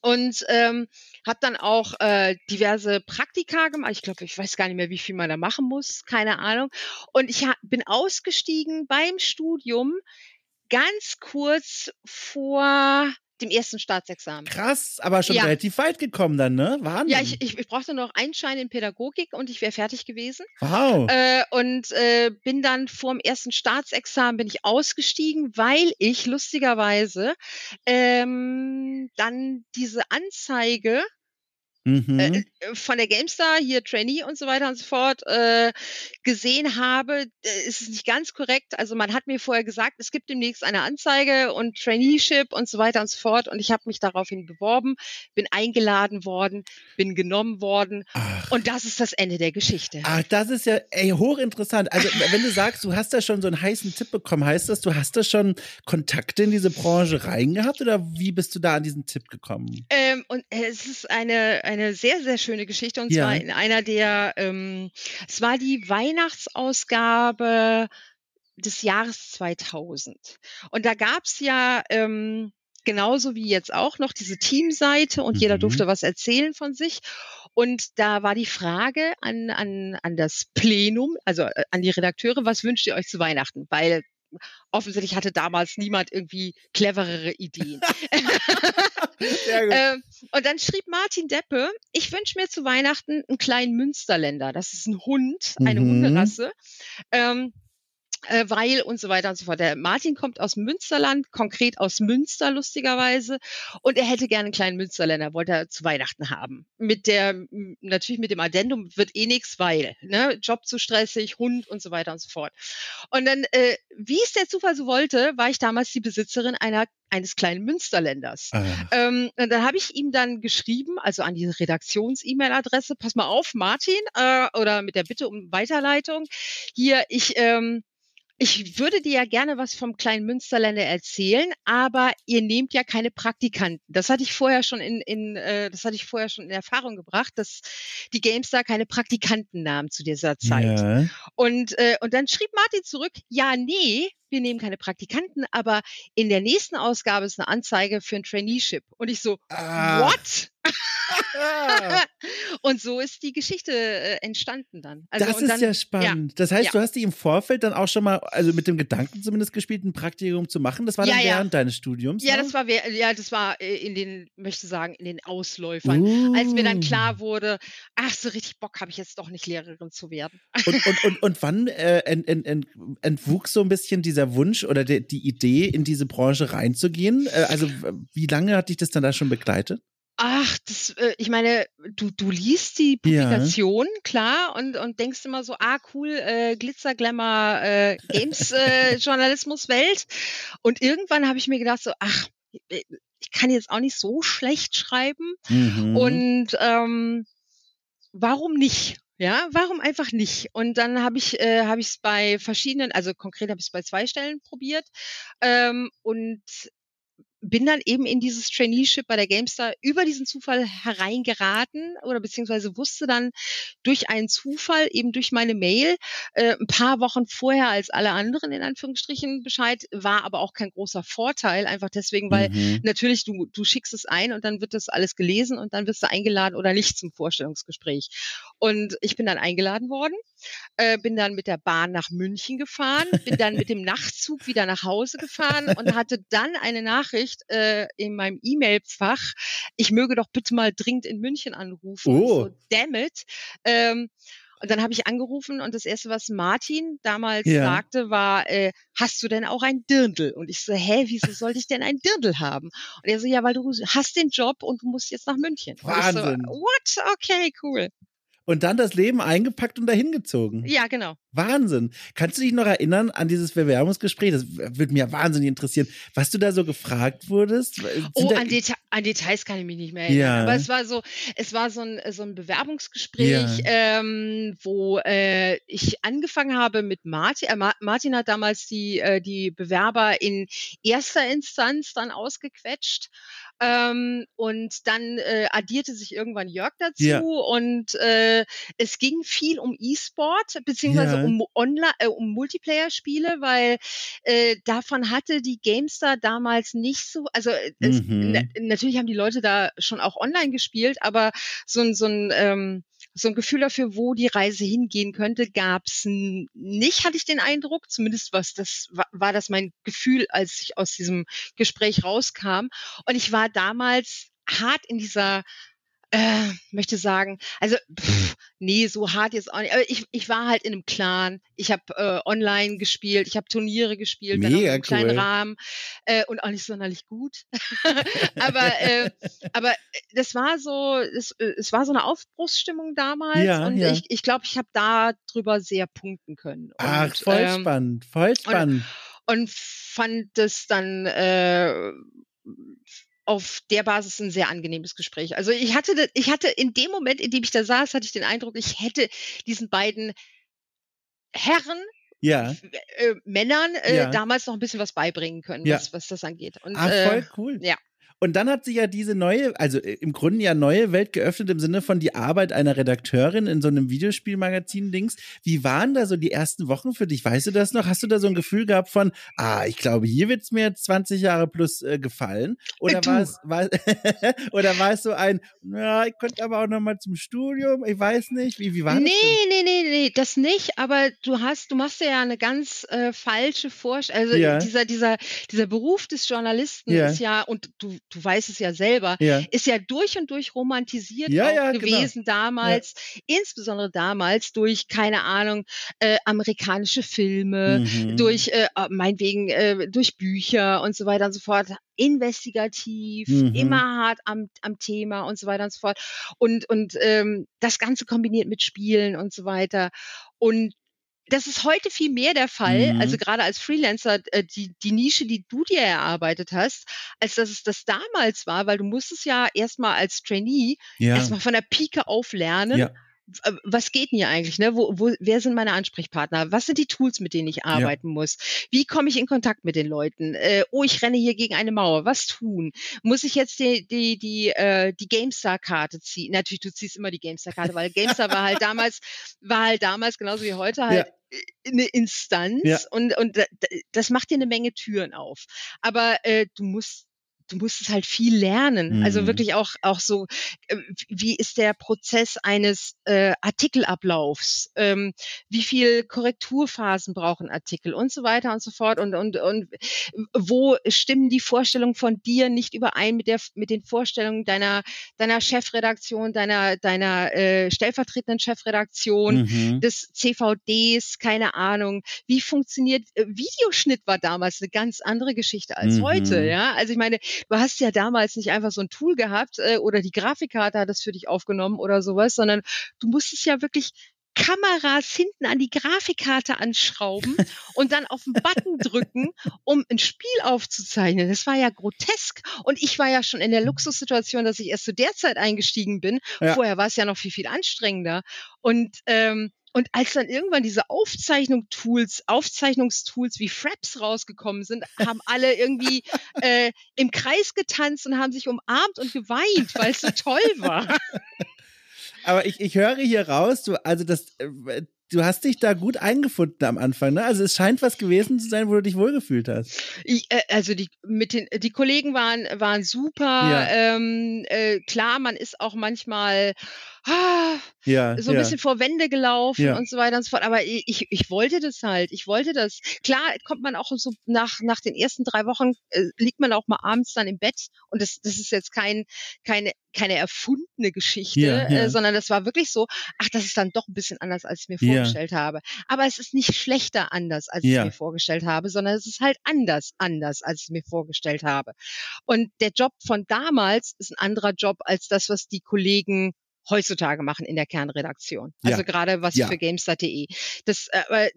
und ähm, habe dann auch äh, diverse Praktika gemacht. Ich glaube, ich weiß gar nicht mehr, wie viel man da machen muss, keine Ahnung. Und ich bin ausgestiegen beim Studium ganz kurz vor dem ersten Staatsexamen. Krass, aber schon Ja. relativ weit gekommen dann, ne? Wahnsinn. Ja, ich, ich, ich brauchte noch einen Schein in Pädagogik und ich wäre fertig gewesen. wow. Äh, und äh, bin dann vor dem ersten Staatsexamen bin ich ausgestiegen, weil ich lustigerweise ähm, dann diese Anzeige Mhm. äh, von der GameStar, hier Trainee und so weiter und so fort, äh, gesehen habe, äh, ist es nicht ganz korrekt. Also man hat mir vorher gesagt, es gibt demnächst eine Anzeige und Traineeship und so weiter und so fort. Und ich habe mich daraufhin beworben, bin eingeladen worden, bin genommen worden. Ach. Und das ist das Ende der Geschichte. Ach, das ist ja ey, hochinteressant. Also, wenn du sagst, du hast da schon so einen heißen Tipp bekommen, heißt das, du hast da schon Kontakte in diese Branche reingehabt oder wie bist du da an diesen Tipp gekommen? Ähm, und äh, es ist eine, eine sehr, sehr schöne Geschichte. Und Ja. zwar in einer der, ähm, es war die Weihnachtsausgabe des Jahres 2000. Und da gab's ja ähm, genauso wie jetzt auch noch diese Teamseite und jeder Mhm. durfte was erzählen von sich. Und da war die Frage an, an, an das Plenum, also äh, an die Redakteure, was wünscht ihr euch zu Weihnachten? Weil offensichtlich hatte damals niemand irgendwie cleverere Ideen. Ähm, und dann schrieb Martin Deppe, ich wünsche mir zu Weihnachten einen kleinen Münsterländer. Das ist ein Hund, eine Mhm. Hunderasse. Ähm, äh, weil und so weiter und so fort. Der Martin kommt aus Münsterland, konkret aus Münster lustigerweise, und er hätte gerne einen kleinen Münsterländer, wollte er zu Weihnachten haben. Mit der, natürlich mit dem Addendum wird eh nix, weil, ne, Job zu stressig, Hund und so weiter und so fort. Und dann, äh, wie es der Zufall so wollte, war ich damals die Besitzerin einer, eines kleinen Münsterländers. Ach. Ähm, und dann habe ich ihm dann geschrieben, also an die Redaktions-E-Mail-Adresse, pass mal auf, Martin, äh, oder mit der Bitte um Weiterleitung. Hier, ich, ähm, ich würde dir ja gerne was vom kleinen Münsterländer erzählen, aber ihr nehmt ja keine Praktikanten. Das hatte ich vorher schon in, in äh, das hatte ich vorher schon in Erfahrung gebracht, dass die GameStar keine Praktikanten nahmen zu dieser Zeit. Ja. Und, äh, und dann schrieb Martin zurück, ja, nee, wir nehmen keine Praktikanten, aber in der nächsten Ausgabe ist eine Anzeige für ein Traineeship. Und ich so, Ah. what? Und so ist die Geschichte äh, entstanden dann. Also, das ist dann, ja spannend. Das heißt, Ja. du hast dich im Vorfeld dann auch schon mal, also mit dem Gedanken zumindest gespielt, ein Praktikum zu machen. Das war dann Ja, ja. während deines Studiums. Ja, ne? das war, ja, das war äh, in den, möchte sagen, in den Ausläufern. uh. Als mir dann klar wurde, ach, so richtig Bock habe ich jetzt doch nicht Lehrerin zu werden. Und, und, und, und wann äh, ent, ent, ent, entwuchs so ein bisschen dieser Wunsch oder de, die Idee, in diese Branche reinzugehen? Äh, also, wie lange hat dich das dann da schon begleitet? Ach, das, äh, ich meine, du, du liest die Ja. Publikation, klar, und, und denkst immer so, ah, cool, äh, Glitzer, Glamour, äh, Games, äh, Journalismuswelt. Und irgendwann habe ich mir gedacht, so, ach, äh, ich kann jetzt auch nicht so schlecht schreiben. Mhm. Und ähm, warum nicht? Ja, warum einfach nicht? Und dann habe ich äh, habe ich es bei verschiedenen, also konkret habe ich es bei zwei Stellen probiert ähm, und bin dann eben in dieses Traineeship bei der GameStar über diesen Zufall hereingeraten oder beziehungsweise wusste dann durch einen Zufall, eben durch meine Mail, äh, ein paar Wochen vorher als alle anderen in Anführungsstrichen Bescheid, war aber auch kein großer Vorteil, einfach deswegen, weil Mhm. natürlich, du, du schickst es ein und dann wird das alles gelesen und dann wirst du eingeladen oder nicht zum Vorstellungsgespräch. Und ich bin dann eingeladen worden, äh, bin dann mit der Bahn nach München gefahren, bin dann mit dem Nachtzug wieder nach Hause gefahren und hatte dann eine Nachricht äh, in meinem E-Mail-Fach, ich möge doch bitte mal dringend in München anrufen. Und Oh. So, damn it. Ähm, und dann habe ich angerufen und das erste, was Martin damals Ja. sagte, war, äh, hast du denn auch ein Dirndl? Und ich so, hä, wieso sollte ich denn ein Dirndl haben? Und er so, ja, weil du hast den Job und du musst jetzt nach München. Und Wahnsinn. Ich so, What? Okay, cool. Und dann das Leben eingepackt und dahin gezogen. Ja, genau. Wahnsinn. Kannst du dich noch erinnern an dieses Bewerbungsgespräch? Das würde mich ja wahnsinnig interessieren, was du da so gefragt wurdest. Sind Oh, an, Deta an Details kann ich mich nicht mehr erinnern. Ja. Aber es war so, es war so ein, so ein Bewerbungsgespräch, Ja. ähm, wo äh, ich angefangen habe mit Martin. Äh, Ma Martin hat damals die, äh, die Bewerber in erster Instanz dann ausgequetscht. Ähm, und dann äh, addierte sich irgendwann Jörg dazu Ja. und äh, es ging viel um E-Sport beziehungsweise. Um Online, äh, um Multiplayer-Spiele, weil äh, davon hatte die GameStar damals nicht so, also äh, es, Mhm. na, natürlich haben die Leute da schon auch online gespielt, aber so ein so ein ähm, so ein Gefühl dafür, wo die Reise hingehen könnte, gab's nicht, hatte ich den Eindruck. Zumindest was das war das mein Gefühl, als ich aus diesem Gespräch rauskam. Und ich war damals hart in dieser äh, möchte sagen, also pff, nee, so hart jetzt auch nicht. Aber ich, ich war halt in einem Clan. Ich habe äh, online gespielt, ich habe Turniere gespielt, Mega in einem kleinen cool. Rahmen äh, und auch nicht sonderlich gut. aber äh, aber das war so, es, äh, es war so eine Aufbruchsstimmung damals Ja, und ja. ich, ich glaube, ich habe da drüber sehr punkten können. Ach, und, voll ähm, spannend, voll spannend. und fand es dann äh, auf der Basis ein sehr angenehmes Gespräch. Also ich hatte, ich hatte in dem Moment, in dem ich da saß, hatte ich den Eindruck, ich hätte diesen beiden Herren, ja. äh, Männern äh, Ja. damals noch ein bisschen was beibringen können, Ja. was, was das angeht. Und, Ach, äh, voll cool. ja. Und dann hat sich ja diese neue, also äh, im Grunde ja neue Welt geöffnet im Sinne von die Arbeit einer Redakteurin in so einem Videospielmagazin-Dings. Wie waren da so die ersten Wochen für dich? Weißt du das noch? Hast du da so ein Gefühl gehabt von, ah, ich glaube, hier wird's mir jetzt 20 Jahre plus äh, gefallen? Oder Äh, du. war es, war, oder war es so ein, ja, ich könnte aber auch noch mal zum Studium, ich weiß nicht, wie, wie war nee, das? nee, nee, nee, das nicht, aber du hast, du machst ja eine ganz äh, falsche Vorstellung. Also Ja. dieser, dieser, dieser Beruf des Journalisten Ja. ist ja, und du, du weißt es ja selber? Ja. ist ja durch und durch romantisiert Ja, ja, genau. gewesen damals, insbesondere damals durch, keine Ahnung, äh, amerikanische Filme, Mhm. durch, äh, äh, meinetwegen, äh, durch Bücher und so weiter und so fort, investigativ, Mhm. immer hart am, am Thema und so weiter und so fort. Und, und ähm, das Ganze kombiniert mit Spielen und so weiter. Und das ist heute viel mehr der Fall, Mhm. also gerade als Freelancer, äh, die, die Nische, die du dir erarbeitet hast, als dass es das damals war, weil du musstest ja erstmal als Trainee Ja. erstmal von der Pike auf lernen. Ja. W- Was geht denn hier eigentlich? Ne? Wo, wo, wer sind meine Ansprechpartner? Was sind die Tools, mit denen ich arbeiten muss? Wie komme ich in Kontakt mit den Leuten? Äh, oh, ich renne hier gegen eine Mauer. Was tun? Muss ich jetzt die, die, die, äh, die GameStar-Karte ziehen? Natürlich, du ziehst immer die GameStar-Karte, weil GameStar war halt damals, war halt damals genauso wie heute halt eine Instanz Ja. und, und da- das macht dir eine Menge Türen auf. Aber äh, du musst du musst es halt viel lernen. Also Mhm. wirklich auch auch so, äh, wie ist der Prozess eines äh, Artikelablaufs? Ähm, wie viel Korrekturphasen brauchen Artikel und so weiter und so fort und und und wo stimmen die Vorstellungen von dir nicht überein mit der mit den Vorstellungen deiner deiner Chefredaktion, deiner deiner äh, stellvertretenden Chefredaktion? Mhm. des CVDs, keine Ahnung. Wie funktioniert äh, Videoschnitt war damals eine ganz andere Geschichte als Mhm. heute, ja? Also ich meine, du hast ja damals nicht einfach so ein Tool gehabt äh, oder die Grafikkarte hat das für dich aufgenommen oder sowas, sondern du musstest ja wirklich Kameras hinten an die Grafikkarte anschrauben und dann auf den Button drücken, um ein Spiel aufzuzeichnen. Das war ja grotesk. Und ich war ja schon in der Luxussituation, dass ich erst zu der Zeit eingestiegen bin. Ja. Vorher war es ja noch viel, viel anstrengender. Und, ähm, und als dann irgendwann diese Aufzeichnungstools, Aufzeichnungstools wie Fraps rausgekommen sind, haben alle irgendwie äh, im Kreis getanzt und haben sich umarmt und geweint, weil es so toll war. Aber ich, ich höre hier raus, du, also das, äh, du hast dich da gut eingefunden am Anfang, ne? Also es scheint was gewesen zu sein, wo du dich wohlgefühlt hast. Ich, äh, also die mit den die Kollegen waren waren super. Ja. Ähm, äh, klar, man ist auch manchmal ah, Ja. so ein ja. bisschen vor Wände gelaufen Ja. und so weiter und so fort. Aber ich, ich, wollte das halt. Ich wollte das. Klar kommt man auch so nach, nach den ersten drei Wochen, äh, liegt man auch mal abends dann im Bett. Und das, das ist jetzt kein, keine, keine erfundene Geschichte. Äh, sondern das war wirklich so, ach, das ist dann doch ein bisschen anders, als ich mir vorgestellt habe. Aber es ist nicht schlechter anders, als ich mir vorgestellt habe, sondern es ist halt anders, anders, als ich mir vorgestellt habe. Und der Job von damals ist ein anderer Job als das, was die Kollegen heutzutage machen in der Kernredaktion. Ja. Also gerade was Ja. für GameStar.de. Das, äh,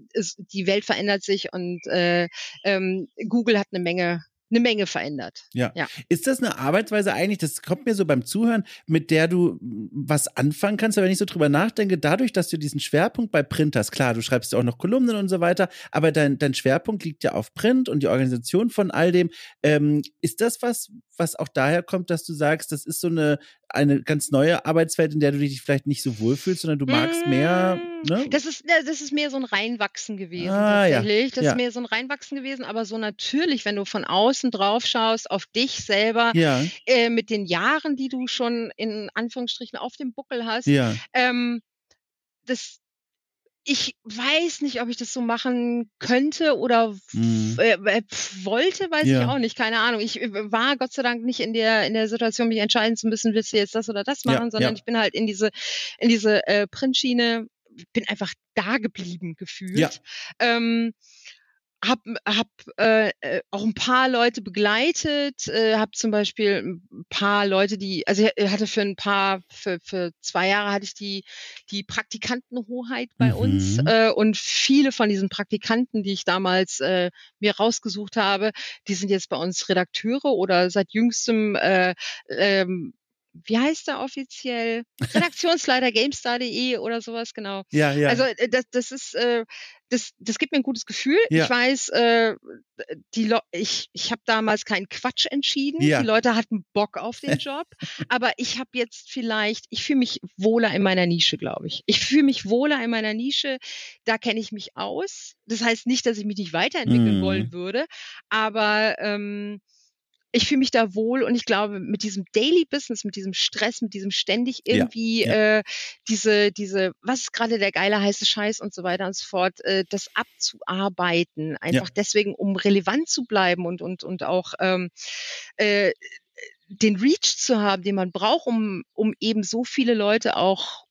die Welt verändert sich und äh, ähm, Google hat eine Menge, eine Menge verändert. Ja. Ja. Ist das eine Arbeitsweise eigentlich, das kommt mir so beim Zuhören, mit der du mm, was anfangen kannst, aber wenn ich so drüber nachdenke, dadurch, dass du diesen Schwerpunkt bei Print hast, klar, du schreibst ja auch noch Kolumnen und so weiter, aber dein, dein Schwerpunkt liegt ja auf Print und die Organisation von all dem. Ähm, ist das was, was auch daher kommt, dass du sagst, das ist so eine, eine ganz neue Arbeitswelt, in der du dich vielleicht nicht so wohlfühlst, sondern du magst mehr, ne? Das ist, äh, das ist mehr so ein Reinwachsen gewesen Ah, ja. tatsächlich. Das Ja. ist mehr so ein Reinwachsen gewesen, aber so natürlich, wenn du von außen drauf schaust, auf dich selber, Ja, äh, mit den Jahren, die du schon in Anführungsstrichen auf dem Buckel hast, ja, ähm, das ich weiß nicht, ob ich das so machen könnte oder mhm. äh, wollte, weiß ja. ich auch nicht, keine Ahnung. Ich äh, war Gott sei Dank nicht in der in der Situation, mich entscheiden zu müssen, willst du jetzt das oder das machen, ja, sondern ja. ich bin halt in diese in diese äh, Printschiene, bin einfach da geblieben gefühlt. Ja. Ähm, hab, hab äh, äh, auch ein paar Leute begleitet, äh, habe zum Beispiel ein paar Leute, die, also ich hatte für ein paar, für, für zwei Jahre hatte ich die, die Praktikantenhoheit bei mhm. uns äh, und viele von diesen Praktikanten, die ich damals äh, mir rausgesucht habe, die sind jetzt bei uns Redakteure oder seit jüngstem äh, ähm, wie heißt er offiziell? Redaktionsleiter GameStar.de oder sowas, genau. Ja, ja. Also äh, das, das ist, äh, das, das gibt mir ein gutes Gefühl. Ja. Ich weiß, äh, die Le ich, ich habe damals keinen Quatsch entschieden. Ja. Die Leute hatten Bock auf den Job. aber ich habe jetzt vielleicht, ich fühle mich wohler in meiner Nische, glaube ich. Ich fühle mich wohler in meiner Nische. Da kenne ich mich aus. Das heißt nicht, dass ich mich nicht weiterentwickeln mm. wollen würde, aber ähm, ich fühle mich da wohl und ich glaube, mit diesem Daily Business, mit diesem Stress, mit diesem ständig irgendwie ja, ja. Äh, diese, diese, was ist gerade der geile heiße Scheiß und so weiter und so fort, äh, das abzuarbeiten, einfach ja. deswegen, um relevant zu bleiben und und und auch ähm, äh, den Reach zu haben, den man braucht, um um eben so viele Leute auch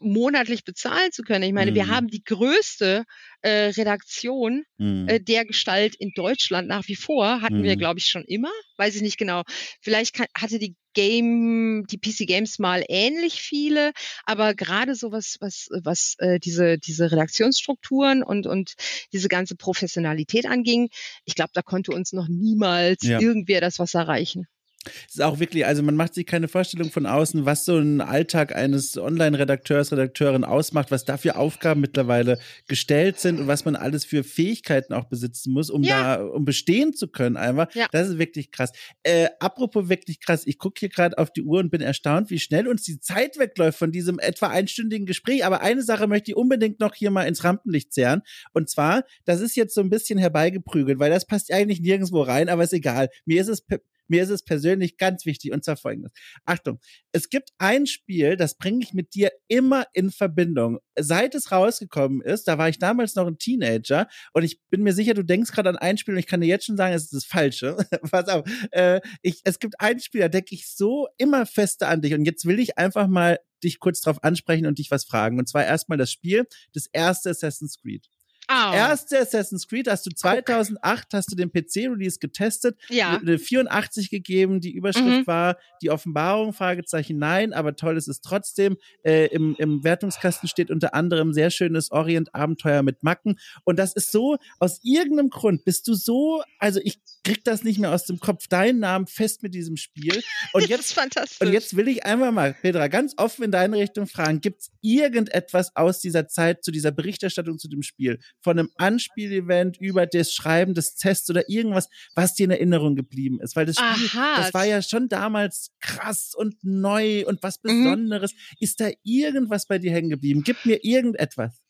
monatlich bezahlen zu können. Ich meine, mhm. wir haben die größte äh, Redaktion mhm. äh, der Gestalt in Deutschland nach wie vor. Hatten mhm. wir, glaube ich, schon immer. Weiß ich nicht genau. Vielleicht kann, hatte die Game, die PC Games mal ähnlich viele, aber gerade so was, was, was äh, diese, diese Redaktionsstrukturen und, und diese ganze Professionalität anging, ich glaube, da konnte uns noch niemals ja. irgendwer das was erreichen. Es ist auch wirklich, also man macht sich keine Vorstellung von außen, was so ein Alltag eines Online-Redakteurs, Redakteurin ausmacht, was da für Aufgaben mittlerweile gestellt sind und was man alles für Fähigkeiten auch besitzen muss, um ja. da, um bestehen zu können einfach. Ja. Das ist wirklich krass. Äh, apropos wirklich krass, ich gucke hier gerade auf die Uhr und bin erstaunt, wie schnell uns die Zeit wegläuft von diesem etwa einstündigen Gespräch. Aber eine Sache möchte ich unbedingt noch hier mal ins Rampenlicht zerren. Und zwar, das ist jetzt so ein bisschen herbeigeprügelt, weil das passt eigentlich nirgendwo rein, aber ist egal. Mir ist es mir ist es persönlich ganz wichtig und zwar folgendes. Achtung, es gibt ein Spiel, das bringe ich mit dir immer in Verbindung. Seit es rausgekommen ist, da war ich damals noch ein Teenager und ich bin mir sicher, du denkst gerade an ein Spiel und ich kann dir jetzt schon sagen, es ist das Falsche. Pass auf. Äh, ich, es gibt ein Spiel, da denke ich so immer fester an dich und jetzt will ich einfach mal dich kurz drauf ansprechen und dich was fragen. Und zwar erstmal das Spiel, das erste Assassin's Creed. Oh. Erste Assassin's Creed hast du 2008 hast du den PC-Release getestet, ja. eine 84 gegeben, die Überschrift mhm. war die Offenbarung, Fragezeichen nein, aber toll ist es trotzdem. Äh, im, Im Wertungskasten steht unter anderem sehr schönes Orient-Abenteuer mit Macken und das ist so, aus irgendeinem Grund bist du so, also ich krieg das nicht mehr aus dem Kopf, deinen Namen fest mit diesem Spiel. Und jetzt. Und jetzt will ich einmal mal, Petra, ganz offen in deine Richtung fragen, gibt's irgendetwas aus dieser Zeit zu dieser Berichterstattung zu dem Spiel? von einem Anspielevent über das Schreiben des Tests oder irgendwas, was dir in Erinnerung geblieben ist. Weil das Spiel, Aha. das war ja schon damals krass und neu und was mhm. Besonderes. Mhm. Ist da irgendwas bei dir hängen geblieben? Gib mir irgendetwas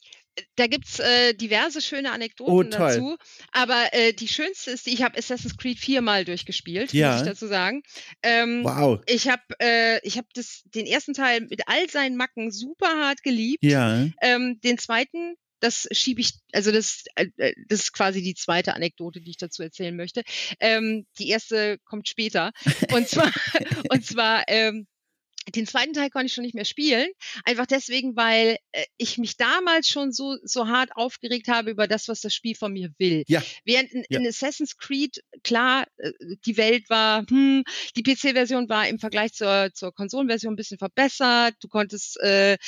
da gibt's äh, diverse schöne Anekdoten oh, dazu. Aber äh, die schönste ist, ich habe Assassin's Creed viermal durchgespielt, ja. muss ich dazu sagen. Ähm, wow. Ich habe äh, ich hab den ersten Teil mit all seinen Macken super hart geliebt. Ja. Ähm, den zweiten das schiebe ich, also das, äh, äh, das ist quasi die zweite Anekdote, die ich dazu erzählen möchte. Ähm, die erste kommt später. Und zwar, und zwar ähm, den zweiten Teil konnte ich schon nicht mehr spielen, einfach deswegen, weil äh, ich mich damals schon so so hart aufgeregt habe über das, was das Spiel von mir will. Ja. Während in, ja. in Assassin's Creed klar äh, die Welt war, hm, die PC-Version war im Vergleich zur zur Konsolenversion ein bisschen verbessert. Du konntest äh, äh,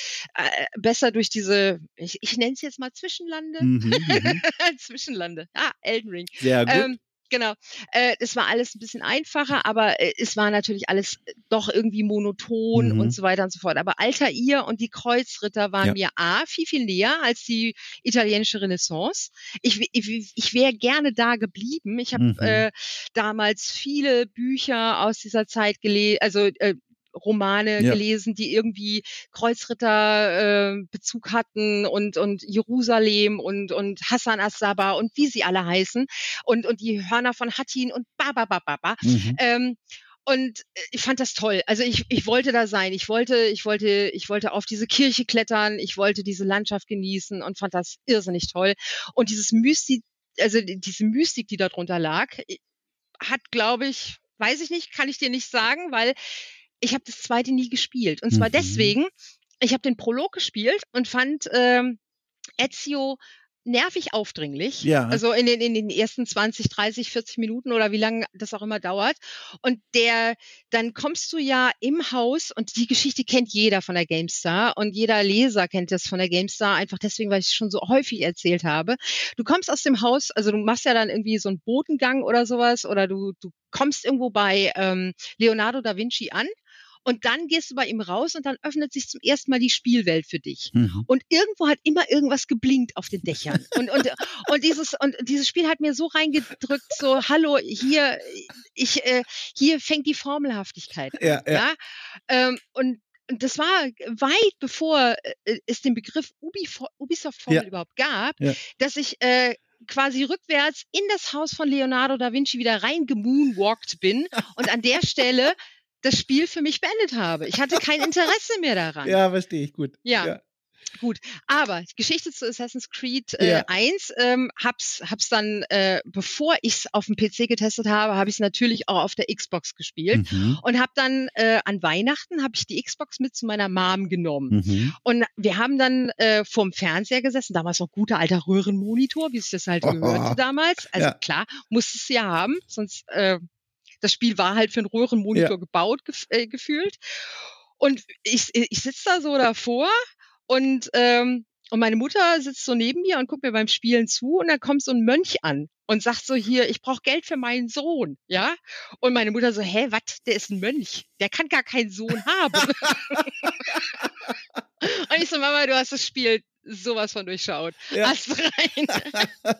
besser durch diese, ich, ich nenne es jetzt mal Zwischenlande, mhm, mhm. Zwischenlande, ah Elden Ring. Sehr gut. Ähm, genau. Äh, es war alles ein bisschen einfacher, aber äh, es war natürlich alles doch irgendwie monoton mhm. und so weiter und so fort. Aber Altair und die Kreuzritter waren ja. mir A, viel, viel näher als die italienische Renaissance. Ich, ich, ich wäre gerne da geblieben. Ich habe mhm. äh, damals viele Bücher aus dieser Zeit gelesen, also äh, Romane ja. gelesen, die irgendwie Kreuzritter äh, Bezug hatten und und Jerusalem und und Hassan as-Sabah und wie sie alle heißen und und die Hörner von Hattin und ba ba ba ba ba. Mhm. Ähm, Und äh, ich fand das toll. Also ich, ich wollte da sein. Ich wollte, ich wollte, ich wollte auf diese Kirche klettern. Ich wollte diese Landschaft genießen und fand das irrsinnig toll. Und dieses Mystik, also diese Mystik, die darunter lag, hat, glaube ich, weiß ich nicht, kann ich dir nicht sagen, weil ich habe das zweite nie gespielt. Und zwar mhm. deswegen, ich habe den Prolog gespielt und fand ähm, Ezio nervig aufdringlich. Ja. Also in den, in den ersten 20, 30, 40 Minuten oder wie lange das auch immer dauert. Und der, dann kommst du ja im Haus und die Geschichte kennt jeder von der GameStar und jeder Leser kennt das von der GameStar, einfach deswegen, weil ich es schon so häufig erzählt habe. Du kommst aus dem Haus, also du machst ja dann irgendwie so einen Bodengang oder sowas oder du, du kommst irgendwo bei ähm, Leonardo da Vinci an und dann gehst du bei ihm raus und dann öffnet sich zum ersten Mal die Spielwelt für dich. Mhm. Und irgendwo hat immer irgendwas geblinkt auf den Dächern. Und, und, und, dieses, und dieses Spiel hat mir so reingedrückt, so, hallo, hier, ich, äh, hier fängt die Formelhaftigkeit an. Ja, ja. ja? Ähm, und das war weit bevor äh, es den Begriff Ubisoft-Formel ja. überhaupt gab, ja. dass ich äh, quasi rückwärts in das Haus von Leonardo da Vinci wieder reingemoonwalkt bin und an der Stelle das Spiel für mich beendet habe. Ich hatte kein Interesse mehr daran. Ja, verstehe ich gut. ja. ja. Gut, aber Geschichte zu Assassin's Creed äh, ja. 1 ähm, hab's, hab's dann, äh, bevor ich's auf dem PC getestet habe, habe ich es natürlich auch auf der Xbox gespielt mhm. und habe dann äh, an Weihnachten habe ich die Xbox mit zu meiner Mom genommen mhm. und wir haben dann äh, vorm Fernseher gesessen, damals noch guter alter Röhrenmonitor, wie es das halt oh. gehörte damals. Also ja. klar, musste es ja haben, sonst äh, das Spiel war halt für einen Röhrenmonitor ja. gebaut gef äh, gefühlt. Und ich, ich sitze da so davor und, ähm, und meine Mutter sitzt so neben mir und guckt mir beim Spielen zu und dann kommt so ein Mönch an und sagt so hier, ich brauche Geld für meinen Sohn, ja? Und meine Mutter so, hä, was? Der ist ein Mönch, der kann gar keinen Sohn haben. und ich so, Mama, du hast das Spiel sowas von durchschaut. Ja. Ast rein.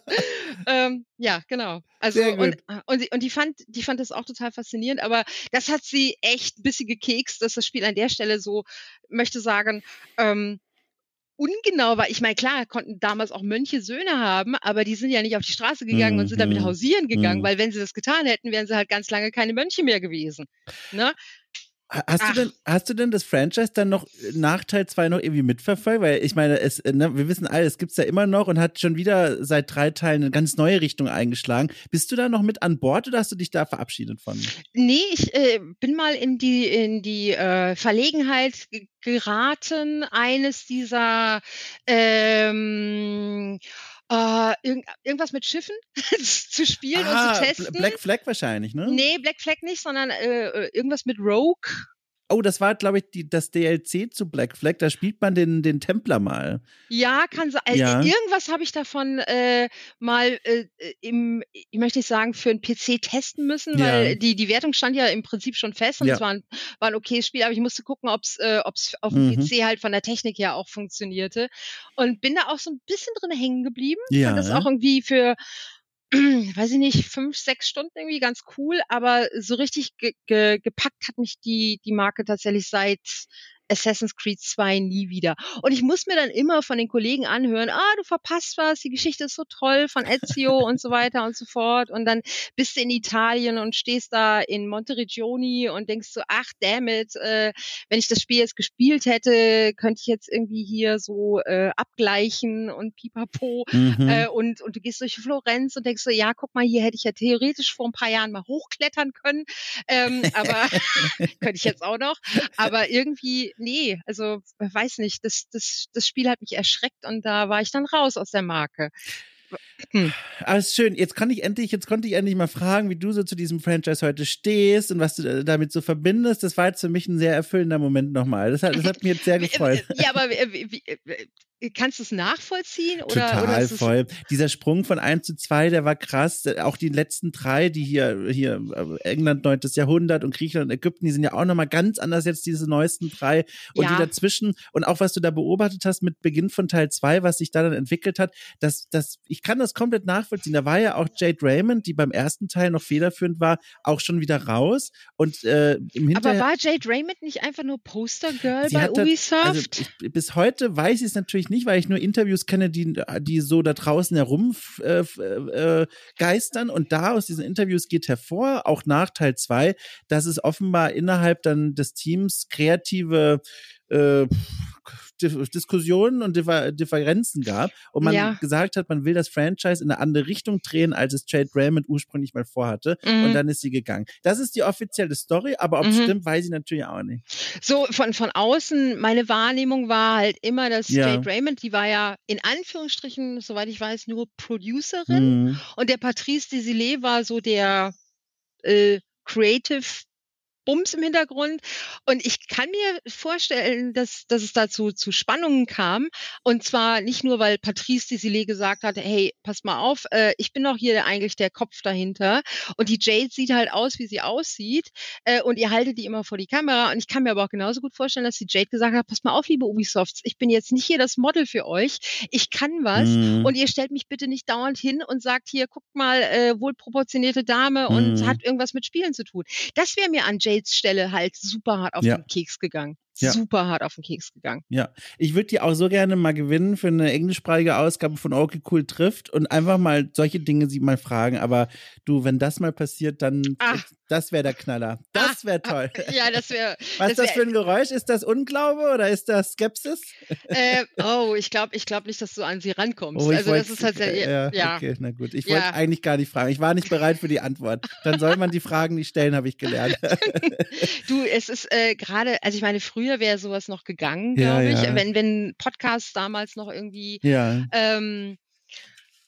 ähm, ja, genau. Also und, und, und die fand, die fand das auch total faszinierend, aber das hat sie echt ein bisschen gekekst, dass das Spiel an der Stelle so, möchte sagen, ähm, ungenau war. Ich meine, klar, konnten damals auch Mönche Söhne haben, aber die sind ja nicht auf die Straße gegangen mm, und sind damit mhm. hausieren gegangen, mm. weil wenn sie das getan hätten, wären sie halt ganz lange keine Mönche mehr gewesen. Ne? Hast du, denn, hast du denn das Franchise dann noch nach Teil 2 noch irgendwie mitverfolgt? Weil ich meine, es, ne, wir wissen alle, es gibt es ja immer noch und hat schon wieder seit drei Teilen eine ganz neue Richtung eingeschlagen. Bist du da noch mit an Bord oder hast du dich da verabschiedet von? Nee, ich äh, bin mal in die, in die äh, Verlegenheit geraten, eines dieser ähm, Uh, irgend, irgendwas mit Schiffen zu spielen ah, und zu testen. Black Flag wahrscheinlich, ne? Nee, Black Flag nicht, sondern äh, äh irgendwas mit Rogue. Oh, das war, glaube ich, die, das DLC zu Black Flag. Da spielt man den, den Templer mal. Ja, kann sein. Also ja. Irgendwas habe ich davon äh, mal äh, im, ich möchte nicht sagen, für einen PC testen müssen, weil ja. die, die Wertung stand ja im Prinzip schon fest und ja. es war ein, war ein okayes Spiel, aber ich musste gucken, ob es äh, ob's auf dem mhm. PC halt von der Technik her auch funktionierte. Und bin da auch so ein bisschen drin hängen geblieben. Ja. Fand das auch irgendwie für weiß ich nicht, fünf, sechs Stunden irgendwie ganz cool, aber so richtig ge ge gepackt hat mich die, die Marke tatsächlich seit Assassin's Creed 2 nie wieder. Und ich muss mir dann immer von den Kollegen anhören, ah, du verpasst was, die Geschichte ist so toll von Ezio und so weiter und so fort. Und dann bist du in Italien und stehst da in Monteregioni und denkst so, ach, damn it, äh, wenn ich das Spiel jetzt gespielt hätte, könnte ich jetzt irgendwie hier so äh, abgleichen und pipapo. Mhm. Äh, und, und du gehst durch Florenz und denkst so, ja, guck mal, hier hätte ich ja theoretisch vor ein paar Jahren mal hochklettern können. Ähm, aber könnte ich jetzt auch noch. Aber irgendwie nee, also weiß nicht, das, das, das Spiel hat mich erschreckt und da war ich dann raus aus der Marke. Hm. Alles schön. Jetzt kann ich endlich, jetzt konnte ich endlich mal fragen, wie du so zu diesem Franchise heute stehst und was du damit so verbindest. Das war jetzt für mich ein sehr erfüllender Moment nochmal. Das hat, das hat mich jetzt sehr gefreut. Ja, aber wie, wie, Kannst du es nachvollziehen? Oder, Total oder voll. Dieser Sprung von 1 zu 2, der war krass. Auch die letzten drei, die hier, hier äh, England 9. Jahrhundert und Griechenland und Ägypten, die sind ja auch nochmal ganz anders jetzt, diese neuesten drei. Und ja. die dazwischen und auch was du da beobachtet hast mit Beginn von Teil 2, was sich da dann entwickelt hat, das, das, ich kann das komplett nachvollziehen. Da war ja auch Jade Raymond, die beim ersten Teil noch federführend war, auch schon wieder raus. Und äh, im Hinterher, Aber war Jade Raymond nicht einfach nur Postergirl bei Ubisoft? Das, also ich, bis heute weiß ich es natürlich nicht, weil ich nur Interviews kenne, die, die so da draußen herum äh, äh, geistern. Und da aus diesen Interviews geht hervor, auch nach Teil zwei, dass es offenbar innerhalb dann des Teams kreative äh, Diskussionen und Differenzen gab und man ja. gesagt hat, man will das Franchise in eine andere Richtung drehen, als es Jade Raymond ursprünglich mal vorhatte. Mhm. Und dann ist sie gegangen. Das ist die offizielle Story, aber ob es mhm. stimmt, weiß ich natürlich auch nicht. So von, von außen, meine Wahrnehmung war halt immer, dass ja. Jade Raymond, die war ja in Anführungsstrichen, soweit ich weiß, nur Producerin mhm. und der Patrice Desilets war so der äh, Creative Bums im Hintergrund. Und ich kann mir vorstellen, dass, dass es dazu zu Spannungen kam. Und zwar nicht nur, weil Patrice Desilets gesagt hat, hey, pass mal auf, äh, ich bin doch hier eigentlich der Kopf dahinter. Und die Jade sieht halt aus, wie sie aussieht. Äh, und ihr haltet die immer vor die Kamera. Und ich kann mir aber auch genauso gut vorstellen, dass die Jade gesagt hat, pass mal auf, liebe Ubisofts, ich bin jetzt nicht hier das Model für euch. Ich kann was. Mhm. Und ihr stellt mich bitte nicht dauernd hin und sagt hier, guckt mal, äh, wohlproportionierte Dame mhm. und hat irgendwas mit Spielen zu tun. Das wäre mir an Jade Jades Stelle halt super hart auf ja. den Keks gegangen ja. super hart auf den Keks gegangen. Ja, ich würde die auch so gerne mal gewinnen für eine englischsprachige Ausgabe von Okay Cool trifft und einfach mal solche Dinge sie mal fragen. Aber du, wenn das mal passiert, dann Ach. das wäre der Knaller. Das wäre toll. Ja, das wäre. Was ist das für ein Geräusch? Ist das Unglaube oder ist das Skepsis? Äh, oh, ich glaube, ich glaube nicht, dass du an sie rankommst. Oh, also wollt, das ist halt sehr, ja, ja. Okay, na gut. Ich wollte eigentlich gar nicht fragen. Ich war nicht bereit für die Antwort. Dann soll man die Fragen nicht stellen, habe ich gelernt. du, es ist äh, gerade, also ich meine, früher früher wäre sowas noch gegangen, glaube ja, ich. Ja. Wenn, wenn Podcasts damals noch irgendwie ja. ähm,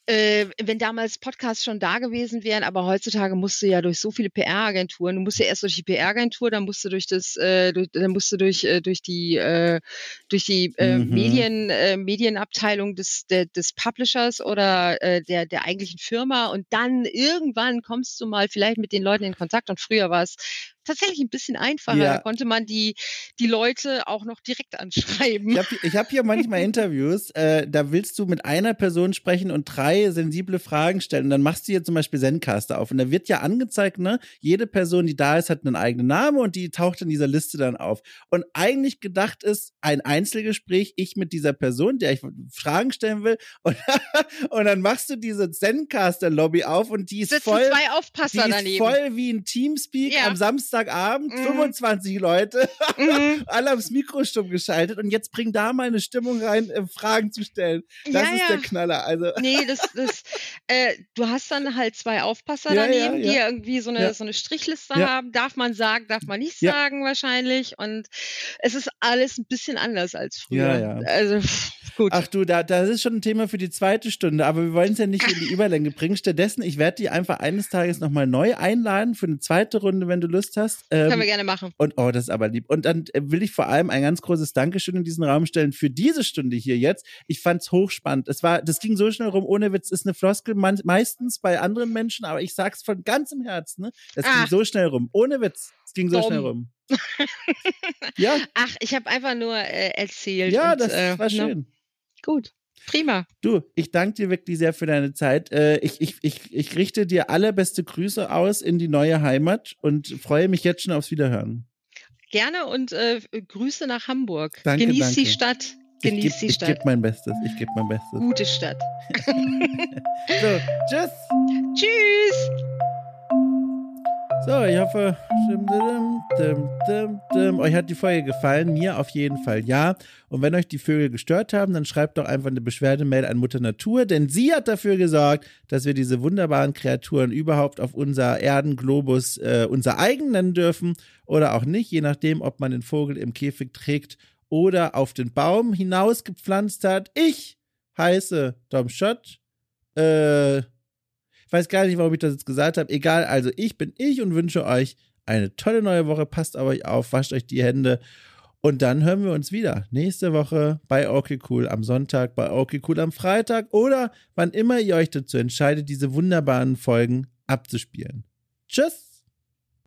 äh, wenn damals Podcasts schon da gewesen wären, aber heutzutage musst du ja durch so viele PR-Agenturen, du musst ja erst durch die PR-Agentur, dann musst du durch das, äh, durch, dann musst du durch, äh, durch die, äh, durch die äh, mhm. Medien, äh, Medienabteilung des, der, des Publishers oder äh, der, der eigentlichen Firma und dann irgendwann kommst du mal vielleicht mit den Leuten in Kontakt und früher war es tatsächlich ein bisschen einfacher. Ja. Da konnte man die, die Leute auch noch direkt anschreiben. Ich habe hab hier manchmal Interviews, äh, da willst du mit einer Person sprechen und drei sensible Fragen stellen. Und dann machst du hier zum Beispiel Zencaster auf. Und da wird ja angezeigt, ne, jede Person, die da ist, hat einen eigenen Namen und die taucht in dieser Liste dann auf. Und eigentlich gedacht ist ein Einzelgespräch, ich mit dieser Person, der ich Fragen stellen will. Und, und dann machst du diese Zencaster-Lobby auf und die ist Sitzen voll. zwei Aufpasser die ist daneben. voll wie ein Teamspeak ja. am Samstag Samstagabend, mhm. 25 Leute, mhm. alle aufs Mikro stumm geschaltet und jetzt bring da mal eine Stimmung rein, äh, Fragen zu stellen. Das ja, ist ja. der Knaller. Also. Nee, das, das, äh, du hast dann halt zwei Aufpasser ja, daneben, die irgendwie so eine, so eine Strichliste haben. Darf man sagen, darf man nicht sagen wahrscheinlich. Und es ist alles ein bisschen anders als früher. Also gut. Ach du, da, das ist schon ein Thema für die zweite Stunde, aber wir wollen es ja nicht in die Überlänge bringen. Stattdessen, ich werde die einfach eines Tages nochmal neu einladen für eine zweite Runde, wenn du Lust hast hast. Ähm, Können wir gerne machen. Und oh, das ist aber lieb. Und dann äh, will ich vor allem ein ganz großes Dankeschön in diesen Raum stellen für diese Stunde hier jetzt. Ich fand's hochspannend. Es war, das ging so schnell rum, ohne Witz, ist eine Floskel meistens bei anderen Menschen, aber ich sag's von ganzem Herzen, ne? Das ah. ging so schnell rum. Ohne Witz. Es ging so Dom. schnell rum. ja. Ach, ich habe einfach nur äh, erzählt. Ja, und, das äh, war ne? schön. Ne? Gut. Prima. Du, ich danke dir wirklich sehr für deine Zeit. Äh, ich, ich, ich, ich richte dir allerbeste Grüße aus in die neue Heimat und freue mich jetzt schon aufs Wiederhören. Gerne und äh, Grüße nach Hamburg. Danke, Genieß danke. die Stadt. Genieß geb, die Stadt. Ich gebe mein Bestes. Ich gebe mein Bestes. Gute Stadt. so, tschüss. Tschüss. So, ich hoffe, euch hat die Folge gefallen. Mir auf jeden Fall ja. Und wenn euch die Vögel gestört haben, dann schreibt doch einfach eine Beschwerdemail an Mutter Natur, denn sie hat dafür gesorgt, dass wir diese wunderbaren Kreaturen überhaupt auf unser Erdenglobus äh, unser eigen nennen dürfen oder auch nicht, je nachdem, ob man den Vogel im Käfig trägt oder auf den Baum hinausgepflanzt hat. Ich heiße Dom Schott. Äh, weiß gar nicht, warum ich das jetzt gesagt habe. Egal, also ich bin ich und wünsche euch eine tolle neue Woche. Passt auf euch auf, wascht euch die Hände. Und dann hören wir uns wieder nächste Woche bei Okay Cool am Sonntag, bei Okay Cool am Freitag oder wann immer ihr euch dazu entscheidet, diese wunderbaren Folgen abzuspielen. Tschüss!